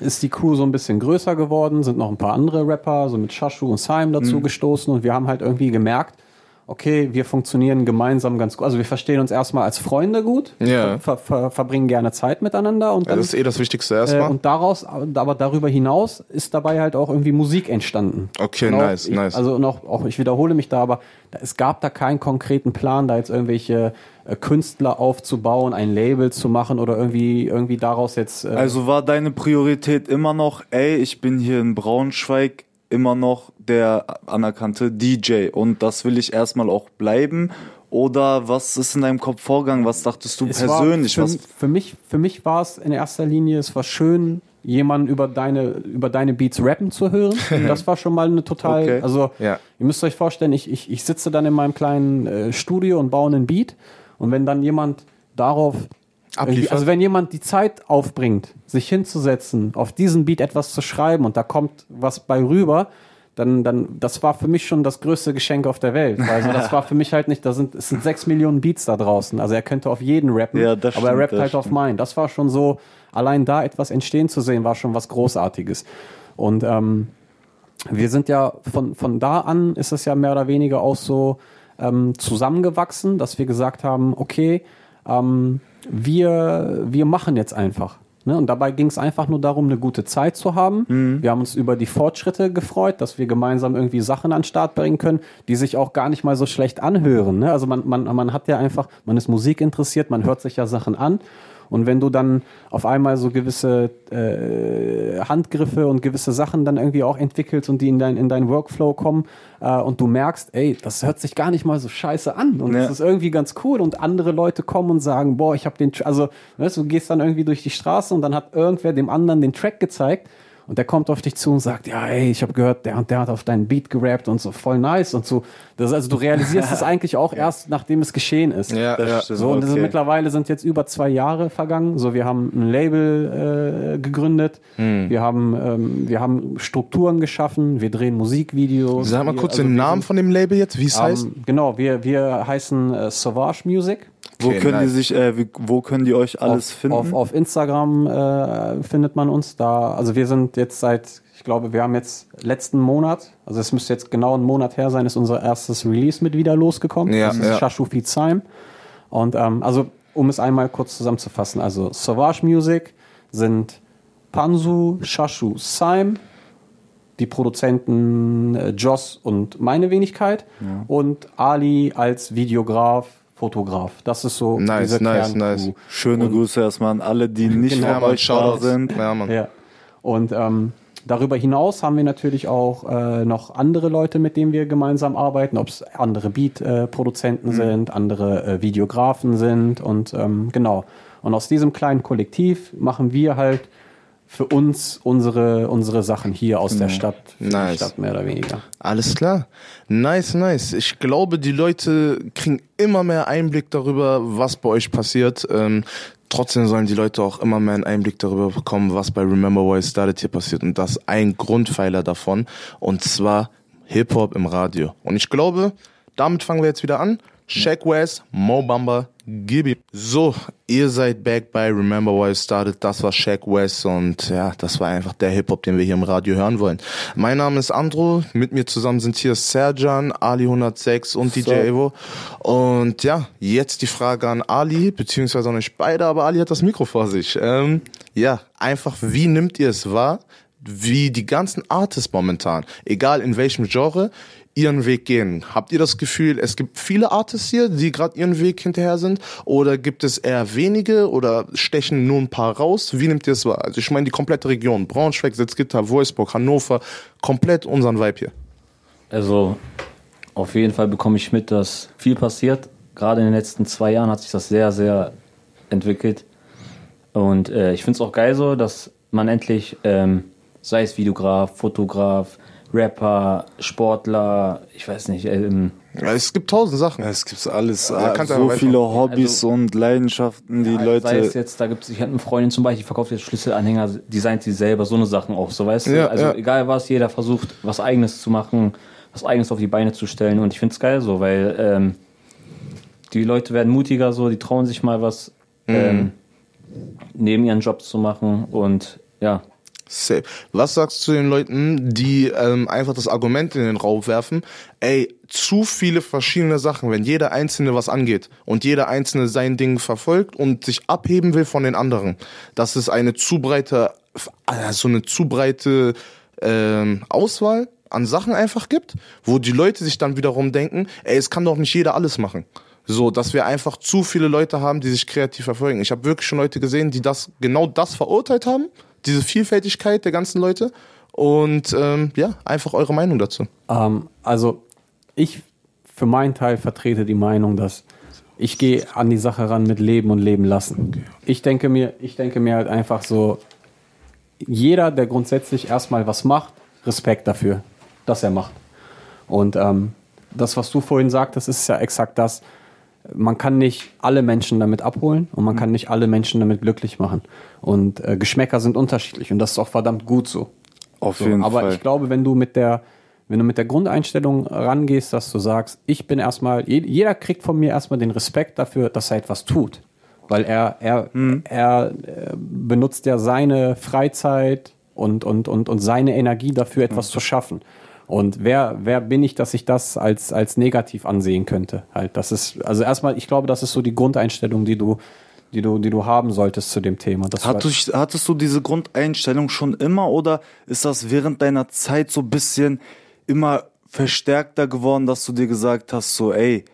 ist die Crew so ein bisschen größer geworden, sind noch ein paar andere Rapper, so mit Shashu und Saim dazu gestoßen und wir haben halt irgendwie gemerkt, okay, wir funktionieren gemeinsam ganz gut. Also wir verstehen uns erstmal als Freunde gut, Ja. ver ver verbringen gerne Zeit miteinander und Ja, dann das ist eh das Wichtigste äh, erstmal. und daraus, aber darüber hinaus ist dabei halt auch irgendwie Musik entstanden. Okay, Und auch, nice, ich, nice. Also noch, auch ich wiederhole mich da, aber da, es gab da keinen konkreten Plan, da jetzt irgendwelche äh, Künstler aufzubauen, ein Label zu machen oder irgendwie, irgendwie daraus jetzt. Äh, Also war deine Priorität immer noch, ey, ich bin hier in Braunschweig immer noch der anerkannte DJ und das will ich erstmal auch bleiben? Oder was ist in deinem Kopf vorgegangen? Was dachtest du es persönlich? War was, für, für mich, für mich war es in erster Linie, es war schön, jemanden über deine, über deine Beats rappen zu hören. Das war schon mal eine total, Okay. also Ja. ihr müsst euch vorstellen, ich, ich, ich sitze dann in meinem kleinen äh, Studio und baue einen Beat und wenn dann jemand darauf Abliefert. Also wenn jemand die Zeit aufbringt, sich hinzusetzen, auf diesen Beat etwas zu schreiben und da kommt was bei rüber, dann, dann, das war für mich schon das größte Geschenk auf der Welt. Also das war für mich halt nicht, da sind, es sind sechs Millionen Beats da draußen. Also er könnte auf jeden rappen, Ja, aber er stimmt, rappt das halt auf stimmt. meinen. Das war schon so, allein da etwas entstehen zu sehen, war schon was Großartiges. Und ähm, wir sind ja von, von da an ist es ja mehr oder weniger auch so ähm, zusammengewachsen, dass wir gesagt haben, okay, ähm, wir, wir machen jetzt einfach. Ne? Und dabei ging es einfach nur darum, eine gute Zeit zu haben. Wir haben uns über die Fortschritte gefreut, dass wir gemeinsam irgendwie Sachen an den Start bringen können, die sich auch gar nicht mal so schlecht anhören. Ne? Also man, man, man hat ja einfach, man ist Musik interessiert, man hört sich ja Sachen an. Und wenn du dann auf einmal so gewisse äh, Handgriffe und gewisse Sachen dann irgendwie auch entwickelst und die in dein, in deinen Workflow kommen äh, und du merkst, ey, das hört sich gar nicht mal so scheiße an und Ja. das ist irgendwie ganz cool und andere Leute kommen und sagen, boah, ich habe den, Tra- also weißt, du du gehst dann irgendwie durch die Straße und dann hat irgendwer dem anderen den Track gezeigt und der kommt auf dich zu und sagt, ja, ey, ich habe gehört, der und der hat auf deinen Beat gerappt und so voll nice und so. Das, also du realisierst es eigentlich auch erst, nachdem es geschehen ist. Ja, Das ja. stimmt. So, und Okay. mittlerweile sind jetzt über zwei Jahre vergangen. So, wir haben ein Label äh, gegründet, Hm. wir haben ähm, wir haben Strukturen geschaffen, wir drehen Musikvideos. Sag mal kurz also den Namen sind, von dem Label jetzt, wie es heißt. ähm, Genau, wir wir heißen äh, Sauvage Music. Wo Okay, können nice. die sich, äh, wie, wo können die euch alles auf, finden? Auf, auf Instagram äh, findet man uns da. Also wir sind jetzt seit, ich glaube, wir haben jetzt letzten Monat, also es müsste jetzt genau ein Monat her sein, ist unser erstes Release mit wieder losgekommen. Ja, das ist ja. Shashu Feed Time. Und ähm, also, um es einmal kurz zusammenzufassen, also Sauvage Music sind Pansu, Shashu, Sime, die Produzenten äh, Joss und meine Wenigkeit und Ali als Videograf, Fotograf. Das ist so Nice, diese nice, nice. Schöne Grüße erstmal an alle, die nicht Genau, von euch da sind. Ja, Mann. Ja. Und ähm, darüber hinaus haben wir natürlich auch äh, noch andere Leute, mit denen wir gemeinsam arbeiten, ob es andere Beat-Produzenten Mhm. sind, andere äh, Videografen sind und ähm, genau. Und aus diesem kleinen Kollektiv machen wir halt für uns unsere, unsere Sachen hier aus der Stadt. Nice. Stadt mehr oder weniger. Alles klar. Nice, nice. Ich glaube, die Leute kriegen immer mehr Einblick darüber, was bei euch passiert. Ähm, trotzdem sollen die Leute auch immer mehr einen Einblick darüber bekommen, was bei Remember Why Started hier passiert. Und das ist ein Grundpfeiler davon. Und zwar Hip-Hop im Radio. Und ich glaube, damit fangen wir jetzt wieder an. Shaq West, Mo Bamba, Gibby. So, ihr seid back bei Remember Why I Started. Das war Shaq West und ja, das war einfach der Hip-Hop, den wir hier im Radio hören wollen. Mein Name ist Andro. Mit mir zusammen sind hier Serjan, Ali 106 und DJ Evo. Und ja, jetzt die Frage an Ali, beziehungsweise an euch beide, aber Ali hat das Mikro vor sich. Ähm, ja, einfach, wie nimmt ihr es wahr? wie die ganzen Artists momentan, egal in welchem Genre, ihren Weg gehen. Habt ihr das Gefühl, es gibt viele Artists hier, die gerade ihren Weg hinterher sind? Oder gibt es eher wenige oder stechen nur ein paar raus? Wie nimmt ihr es wahr? Also ich meine die komplette Region, Braunschweig, Salzgitter, Wolfsburg, Hannover, komplett unseren Vibe hier. Also auf jeden Fall bekomme ich mit, dass viel passiert. Gerade in den letzten zwei Jahren hat sich das sehr, sehr entwickelt. Und äh, ich finde es auch geil so, dass man endlich, ähm, sei es Videograf, Fotograf, Rapper, Sportler, ich weiß nicht, ähm, Ja, es gibt tausend Sachen. Ja, es gibt alles, Ja, du so viele weitermachen. Hobbys und Leidenschaften, die Ja, Sei es Leute. jetzt, da gibt's, ich hatte eine Freundin zum Beispiel, die verkauft jetzt Schlüsselanhänger, designt sie selber, so eine Sachen auch, so weißt Ja, du? Also ja. egal was, jeder versucht, was eigenes zu machen, was eigenes auf die Beine zu stellen und ich find's geil so, weil ähm, die Leute werden mutiger so, die trauen sich mal was Mhm. ähm, neben ihren Jobs zu machen und ja, Safe. Was sagst du den Leuten, die ähm, einfach das Argument in den Raum werfen, ey, zu viele verschiedene Sachen, wenn jeder Einzelne was angeht und jeder Einzelne sein Ding verfolgt und sich abheben will von den anderen, dass es eine zu breite, also eine zu breite ähm, Auswahl an Sachen einfach gibt, wo die Leute sich dann wiederum denken, ey, es kann doch nicht jeder alles machen. So, dass wir einfach zu viele Leute haben, die sich kreativ verfolgen. Ich habe wirklich schon Leute gesehen, die das genau das verurteilt haben, diese Vielfältigkeit der ganzen Leute. Und ähm, ja, einfach eure Meinung dazu. Ähm, also ich für meinen Teil vertrete die Meinung, dass ich gehe an die Sache ran mit Leben und Leben lassen. Ich denke mir, ich denke mir halt einfach so, jeder, der grundsätzlich erstmal was macht, Respekt dafür, dass er macht. Und ähm, das, was du vorhin sagtest, ist ja exakt das. Man kann nicht alle Menschen damit abholen und man kann nicht alle Menschen damit glücklich machen. Und äh, Geschmäcker sind unterschiedlich und das ist auch verdammt gut so. Auf so jeden aber Fall. ich glaube, wenn du mit der wenn du mit der Grundeinstellung rangehst, dass du sagst, ich bin erstmal, je- jeder kriegt von mir erstmal den Respekt dafür, dass er etwas tut. Weil er, er, Mhm. er äh, benutzt ja seine Freizeit und, und, und, und seine Energie dafür, etwas Mhm. zu schaffen. Und wer, wer bin ich, dass ich das als, als negativ ansehen könnte? Halt, das ist, also erstmal, ich glaube, das ist so die Grundeinstellung, die du, die du, die du haben solltest zu dem Thema. Hattest, du- hattest du diese Grundeinstellung schon immer oder ist das während deiner Zeit so ein bisschen immer verstärkter geworden, dass du dir gesagt hast, so, ey,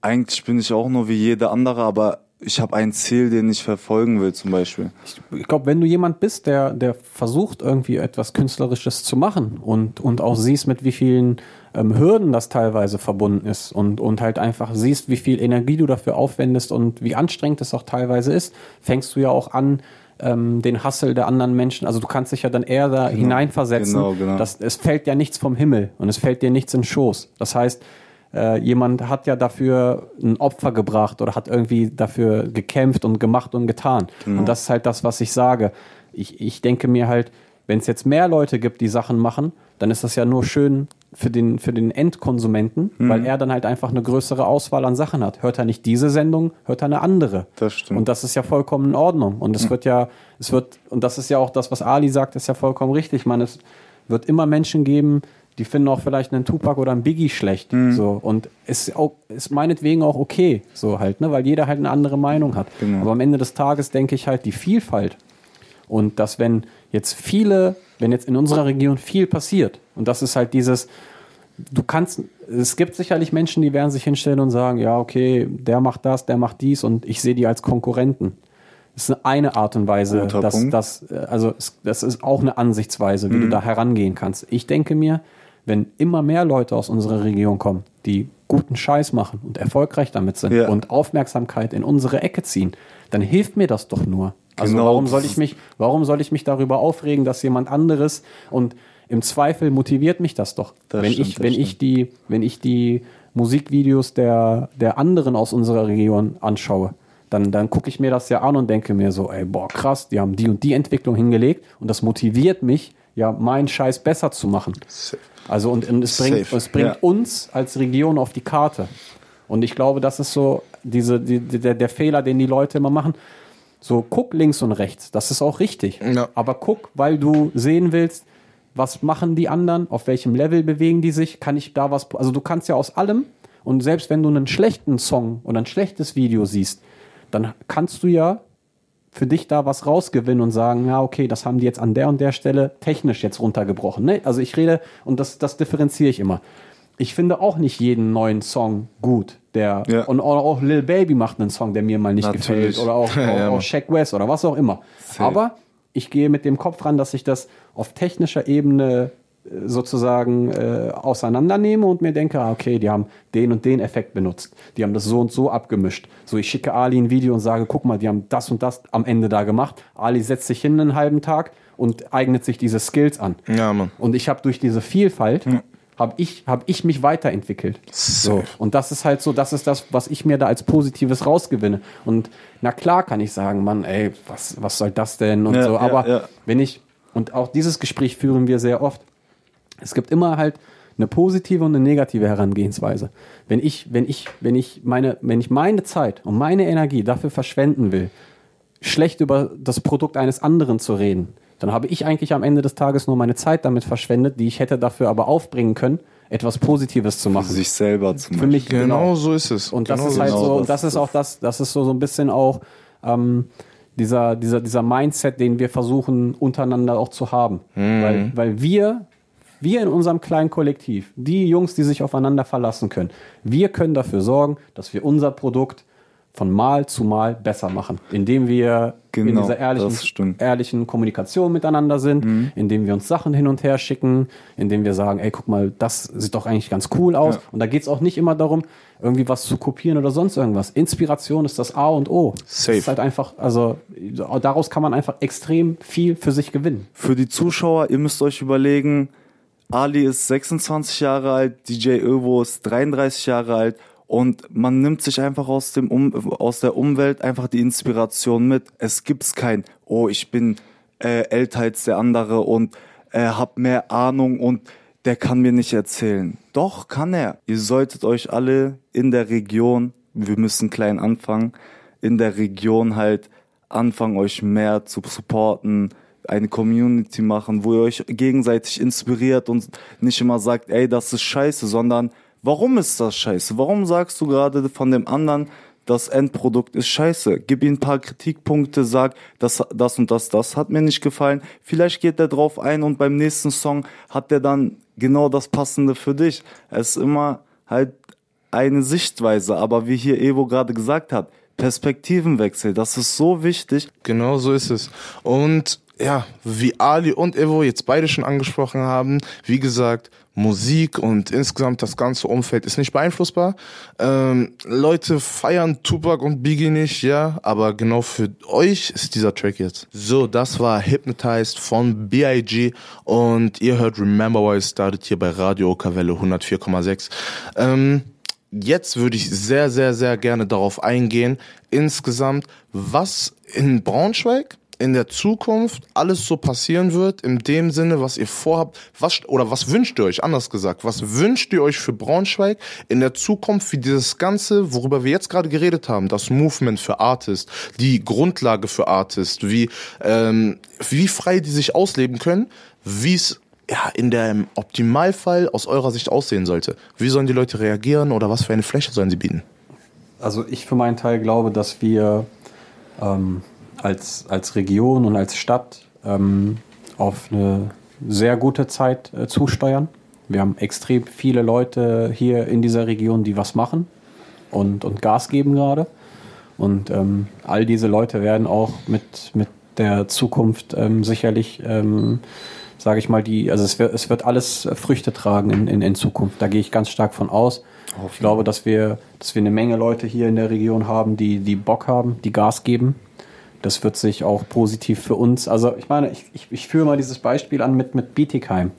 eigentlich bin ich auch nur wie jeder andere, aber ich habe ein Ziel, den ich verfolgen will, zum Beispiel. ich glaube, wenn du jemand bist, der, der versucht, irgendwie etwas Künstlerisches zu machen und, und auch siehst, mit wie vielen ähm, Hürden das teilweise verbunden ist und, und halt einfach siehst, wie viel Energie du dafür aufwendest und wie anstrengend es auch teilweise ist, fängst du ja auch an, ähm, den Hassel der anderen Menschen, also du kannst dich ja dann eher da hineinversetzen. genau, genau. dass es fällt ja nichts vom Himmel und es fällt dir nichts in den Schoß. Das heißt, äh, jemand hat ja dafür ein Opfer gebracht oder hat irgendwie dafür gekämpft und gemacht und getan. Und das ist halt das, was ich sage. Ich, ich denke mir halt, wenn es jetzt mehr Leute gibt, die Sachen machen, dann ist das ja nur schön für den, für den Endkonsumenten, weil er dann halt einfach eine größere Auswahl an Sachen hat. Hört er nicht diese Sendung, hört er eine andere. Das stimmt. Und das ist ja vollkommen in Ordnung. Und es wird ja, es wird, und das ist ja auch das, was Ali sagt, ist ja vollkommen richtig. Man, es wird immer Menschen geben, die finden auch vielleicht einen Tupac oder einen Biggie schlecht. Mhm. So. Und ist auch, ist meinetwegen auch okay, so halt, ne? Weil jeder halt eine andere Meinung hat. Genau. Aber am Ende des Tages denke ich halt die Vielfalt. Und dass wenn jetzt viele, wenn jetzt in unserer Region viel passiert, und das ist halt dieses, du kannst, es gibt sicherlich Menschen, die werden sich hinstellen und sagen, ja, okay, der macht das, der macht dies und ich sehe die als Konkurrenten. Das ist eine Art und Weise, dass das, äh, also das ist auch eine Ansichtsweise, wie du da herangehen kannst. Ich denke mir, wenn immer mehr Leute aus unserer Region kommen, die guten Scheiß machen und erfolgreich damit sind Ja. und Aufmerksamkeit in unsere Ecke ziehen, dann hilft mir das doch nur. Also Genau, warum soll ich mich, warum soll ich mich darüber aufregen, dass jemand anderes und im Zweifel motiviert mich das doch. Das wenn stimmt, ich, wenn ich die, wenn ich die Musikvideos der, der anderen aus unserer Region anschaue, dann, dann gucke ich mir das ja an und denke mir so, ey, boah, krass, die haben die und die Entwicklung hingelegt und das motiviert mich, ja, meinen Scheiß besser zu machen. Also und, und es bringt, Safe. es bringt Ja. uns als Region auf die Karte. Und ich glaube, das ist so diese, die, die, der, der Fehler, den die Leute immer machen. So, guck links und rechts, das ist auch richtig. Ja. Aber guck, weil du sehen willst, was machen die anderen, auf welchem Level bewegen die sich, kann ich da was, also du kannst ja aus allem und selbst wenn du einen schlechten Song oder ein schlechtes Video siehst, dann kannst du ja für dich da was rausgewinnen und sagen, ja, okay, das haben die jetzt an der und der Stelle technisch jetzt runtergebrochen. Ne? Also ich rede, und das, das differenziere ich immer. Ich finde auch nicht jeden neuen Song gut, der Ja. und auch, auch Lil Baby macht einen Song, der mir mal nicht Natürlich. gefällt oder auch, Ja, auch, Mann. auch Shaq West oder was auch immer. Aber ich gehe mit dem Kopf ran, dass ich das auf technischer Ebene sozusagen äh, auseinandernehme und mir denke, ah, okay, die haben den und den Effekt benutzt. Die haben das so und so abgemischt. So, ich schicke Ali ein Video und sage, guck mal, die haben das und das am Ende da gemacht. Ali setzt sich hin einen halben Tag und eignet sich diese Skills an. Ja, Mann. Und ich habe durch diese Vielfalt habe ich, hab ich mich weiterentwickelt. So. Und das ist halt so, das ist das, was ich mir da als Positives rausgewinne. Und na klar kann ich sagen, Mann, ey, was, was soll das denn und Ja, so. ja, Aber ja. wenn ich, und auch dieses Gespräch führen wir sehr oft, es gibt immer halt eine positive und eine negative Herangehensweise. Wenn ich, wenn ich, wenn ich meine, wenn ich meine Zeit und meine Energie dafür verschwenden will, schlecht über das Produkt eines anderen zu reden, dann habe ich eigentlich am Ende des Tages nur meine Zeit damit verschwendet, die ich hätte dafür aber aufbringen können, etwas Positives zu machen. sich selber zu Für machen. mich Genau, so ist es. und das genau ist so halt so, Genau, und das das ist auch das, das ist so, so ein bisschen auch ähm, dieser, dieser, dieser Mindset, den wir versuchen untereinander auch zu haben. Weil, weil wir, wir in unserem kleinen Kollektiv, die Jungs, die sich aufeinander verlassen können, wir können dafür sorgen, dass wir unser Produkt von Mal zu Mal besser machen, indem wir in Genau, dieser ehrlichen, ehrlichen Kommunikation miteinander sind, indem wir uns Sachen hin und her schicken, indem wir sagen, ey, guck mal, das sieht doch eigentlich ganz cool aus. Ja. Und da geht es auch nicht immer darum, irgendwie was zu kopieren oder sonst irgendwas. Inspiration ist das A und O. Safe. Das ist halt einfach, also daraus kann man einfach extrem viel für sich gewinnen. Für die Zuschauer, ihr müsst euch überlegen, Ali ist 26 Jahre alt, DJ Övo ist 33 Jahre alt Und man nimmt sich einfach aus, dem um aus der Umwelt einfach die Inspiration mit. Es gibt kein, oh, ich bin äh, älter als der andere und äh, hab mehr Ahnung und der kann mir nicht erzählen. Doch, kann er. Ihr solltet euch alle in der Region, wir müssen klein anfangen, in der Region halt anfangen, euch mehr zu supporten, eine Community machen, wo ihr euch gegenseitig inspiriert und nicht immer sagt, ey, das ist scheiße, sondern warum ist das scheiße? Warum sagst du gerade von dem anderen, das Endprodukt ist scheiße. Gib ihm ein paar Kritikpunkte, sag, das, das und das, das hat mir nicht gefallen. Vielleicht geht er drauf ein und beim nächsten Song hat er dann genau das Passende für dich. Es ist immer halt eine Sichtweise, aber wie hier Evo gerade gesagt hat, Perspektivenwechsel, das ist so wichtig. Genau so ist es. Und ja, wie Ali und Evo jetzt beide schon angesprochen haben, wie gesagt, Musik und insgesamt das ganze Umfeld ist nicht beeinflussbar. Ähm, Leute feiern Tupac und Biggie nicht, ja, aber genau für euch ist dieser Track jetzt. So, das war Hypnotized von B.I.G. und ihr hört Remember Why It Started hier bei Radio Okavelle 104,6. Ähm, jetzt würde ich sehr, sehr, sehr gerne darauf eingehen, insgesamt, was in Braunschweig in der Zukunft alles so passieren wird, in dem Sinne, was ihr vorhabt, was, oder was wünscht ihr euch, anders gesagt, was wünscht ihr euch für Braunschweig in der Zukunft, wie dieses Ganze, worüber wir jetzt gerade geredet haben, das Movement für Artists, die Grundlage für Artists, wie, ähm, wie frei die sich ausleben können, wie es ja, in dem Optimalfall aus eurer Sicht aussehen sollte. Wie sollen die Leute reagieren oder was für eine Fläche sollen sie bieten? Also ich für meinen Teil glaube, dass wir ähm, als, als Region und als Stadt ähm, auf eine sehr gute Zeit äh, zusteuern. Wir haben extrem viele Leute hier in dieser Region, die was machen und, und Gas geben gerade. Und ähm, all diese Leute werden auch mit, mit der Zukunft ähm, sicherlich, ähm, sage ich mal, die, also es wird, es wird alles Früchte tragen in, in, in Zukunft. Da gehe ich ganz stark von aus. Ich glaube, dass wir, dass wir eine Menge Leute hier in der Region haben, die, die Bock haben, die Gas geben das wird sich auch positiv für uns, also ich meine, ich, ich, ich führe mal dieses Beispiel an mit, mit Bietigheim.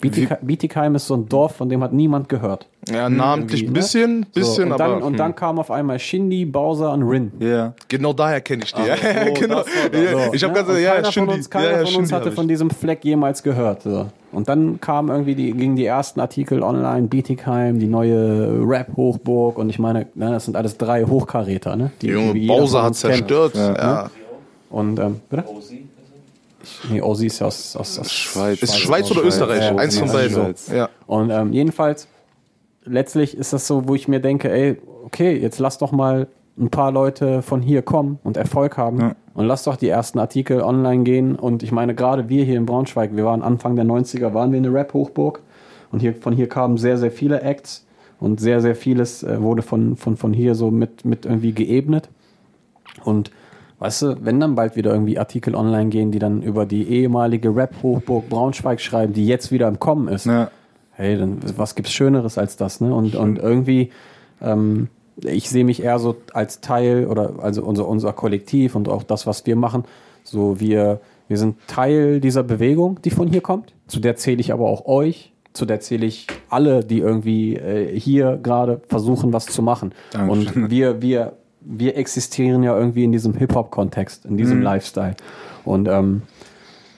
Bietigheim, Bietigheim ist so ein Dorf, von dem hat niemand gehört. Ja, namentlich ein bisschen, ne? bisschen, so, und dann, aber. Und hm. dann kam auf einmal Shindy, Bowser und Rin. Ja. Yeah. Genau daher kenne ich die. Ach, oh, genau. So, ich habe ne? ganz, ja, keiner Shindy. Von uns, keiner ja, ja, von uns hatte von diesem Fleck jemals gehört. So. Und dann kamen irgendwie die, gingen die ersten Artikel online, Bietigheim, die neue Rap-Hochburg und ich meine, ne, das sind alles drei Hochkaräter, ne? Die Junge, Bowser hat zerstört. Ja. ja. Und, ähm, bitte? Ozi? Nee, Ozi ist ja aus, aus, aus Schweiz. Ist Schweiz oder Österreich? Ja, Eins von beiden. Ja. Und ähm, jedenfalls, letztlich ist das so, wo ich mir denke, ey, okay, jetzt lass doch mal ein paar Leute von hier kommen und Erfolg haben ja. und lass doch die ersten Artikel online gehen. Und ich meine, gerade wir hier in Braunschweig, wir waren Anfang der 90er, waren wir eine Rap-Hochburg und hier, von hier kamen sehr, sehr viele Acts und sehr, sehr vieles äh, wurde von, von, von hier so mit, mit irgendwie geebnet. Und Weißt du, wenn dann bald wieder irgendwie Artikel online gehen, die dann über die ehemalige Rap-Hochburg Braunschweig schreiben, die jetzt wieder im Kommen ist, ja. hey, dann was gibt's Schöneres als das, ne? Und, und irgendwie, ähm, ich sehe mich eher so als Teil oder also unser, unser Kollektiv und auch das, was wir machen, so wir, wir sind Teil dieser Bewegung, die von hier kommt. Zu der zähle ich aber auch euch, zu der zähle ich alle, die irgendwie äh, hier gerade versuchen, was zu machen. Dankeschön. Und wir, wir wir existieren ja irgendwie in diesem Hip-Hop-Kontext, in diesem mhm. Lifestyle. Und ähm,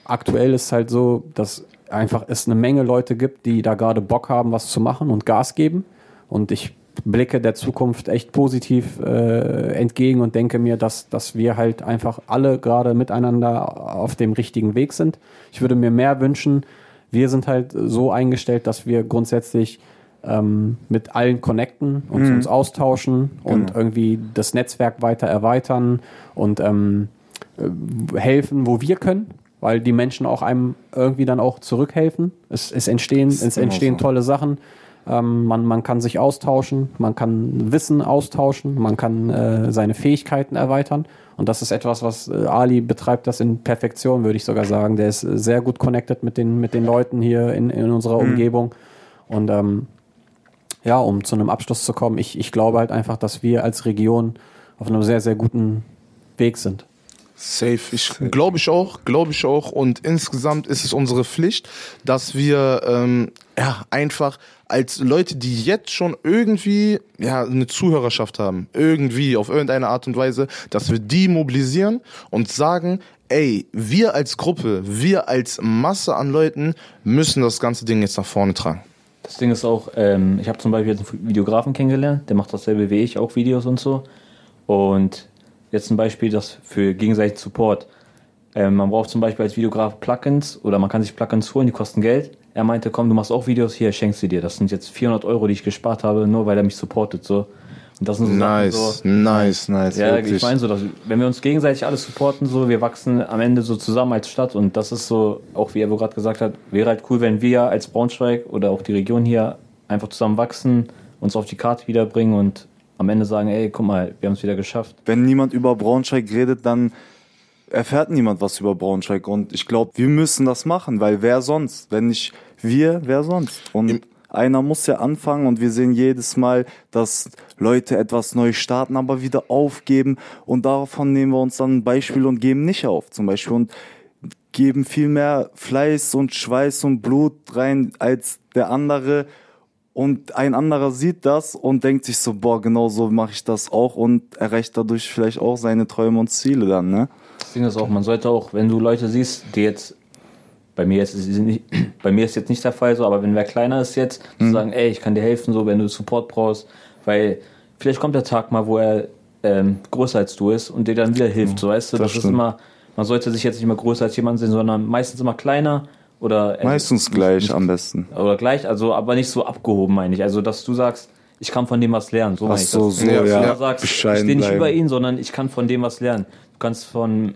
aktuell ist es halt so, dass einfach es eine Menge Leute gibt, die da gerade Bock haben, was zu machen und Gas geben. Und ich blicke der Zukunft echt positiv äh, entgegen und denke mir, dass, dass wir halt einfach alle gerade miteinander auf dem richtigen Weg sind. Ich würde mir mehr wünschen, wir sind halt so eingestellt, dass wir grundsätzlich ähm, mit allen connecten und mhm. uns austauschen und genau. irgendwie das Netzwerk weiter erweitern und ähm, äh, helfen, wo wir können, weil die Menschen auch einem irgendwie dann auch zurückhelfen. Es, es entstehen, es entstehen so. tolle Sachen. Ähm, man, man kann sich austauschen, man kann Wissen austauschen, man kann äh, seine Fähigkeiten erweitern. Und das ist etwas, was äh, Ali betreibt, das in Perfektion, würde ich sogar sagen. Der ist sehr gut connected mit den, mit den Leuten hier in, in unserer mhm. Umgebung. Und ähm, ja, um zu einem Abschluss zu kommen, ich, ich glaube halt einfach, dass wir als Region auf einem sehr, sehr guten Weg sind. Safe. Ich glaube ich auch, glaube ich auch. Und insgesamt ist es unsere Pflicht, dass wir ähm, ja einfach als Leute, die jetzt schon irgendwie ja eine Zuhörerschaft haben, irgendwie auf irgendeine Art und Weise, dass wir die mobilisieren und sagen, ey, wir als Gruppe, wir als Masse an Leuten müssen das ganze Ding jetzt nach vorne tragen. Das Ding ist auch, ähm, ich habe zum Beispiel jetzt einen Videografen kennengelernt, der macht dasselbe wie ich, auch Videos und so. Und jetzt ein Beispiel, das für gegenseitigen Support. Ähm, man braucht zum Beispiel als Videograf Plugins oder man kann sich Plugins holen, die kosten Geld. Er meinte, komm, du machst auch Videos, hier, schenkst du dir. Das sind jetzt 400 Euro, die ich gespart habe, nur weil er mich supportet, so. Und das sind so nice, so, nice, nice. Ja, wirklich. ich meine so, dass, wenn wir uns gegenseitig alles supporten, so, wir wachsen am Ende so zusammen als Stadt und das ist so, auch wie Evo gerade gesagt hat, wäre halt cool, wenn wir als Braunschweig oder auch die Region hier einfach zusammen wachsen, uns auf die Karte wiederbringen und am Ende sagen, ey, guck mal, wir haben es wieder geschafft. Wenn niemand über Braunschweig redet, dann erfährt niemand was über Braunschweig und ich glaube, wir müssen das machen, weil wer sonst? Wenn nicht wir, wer sonst? Und Im einer muss ja anfangen und wir sehen jedes Mal, dass Leute etwas neu starten, aber wieder aufgeben. Und davon nehmen wir uns dann ein Beispiel und geben nicht auf zum Beispiel. Und geben viel mehr Fleiß und Schweiß und Blut rein als der andere. Und ein anderer sieht das und denkt sich so, boah, genau so mache ich das auch und erreicht dadurch vielleicht auch seine Träume und Ziele dann, ne? Das Ding ist auch, man sollte auch, wenn du Leute siehst, die jetzt, bei mir ist es nicht, bei mir ist jetzt nicht der Fall so, aber wenn wer kleiner ist jetzt, zu sagen, ey, ich kann dir helfen, so, wenn du Support brauchst, weil vielleicht kommt der Tag mal, wo er ähm, größer als du ist und dir dann wieder hilft, so, weißt du, Das das, ist stimmt. immer, man sollte sich jetzt nicht mehr größer als jemand sehen, sondern meistens immer kleiner oder äh, Meistens nicht- gleich nicht, am besten. oder gleich, also aber nicht so abgehoben, meine ich. Also, dass du sagst, ich kann von dem was lernen. So Ach meine ich so, so, ja. du Ja. sagst, ich stehe nicht bleiben. über ihn, sondern ich kann von dem was lernen. Du kannst von,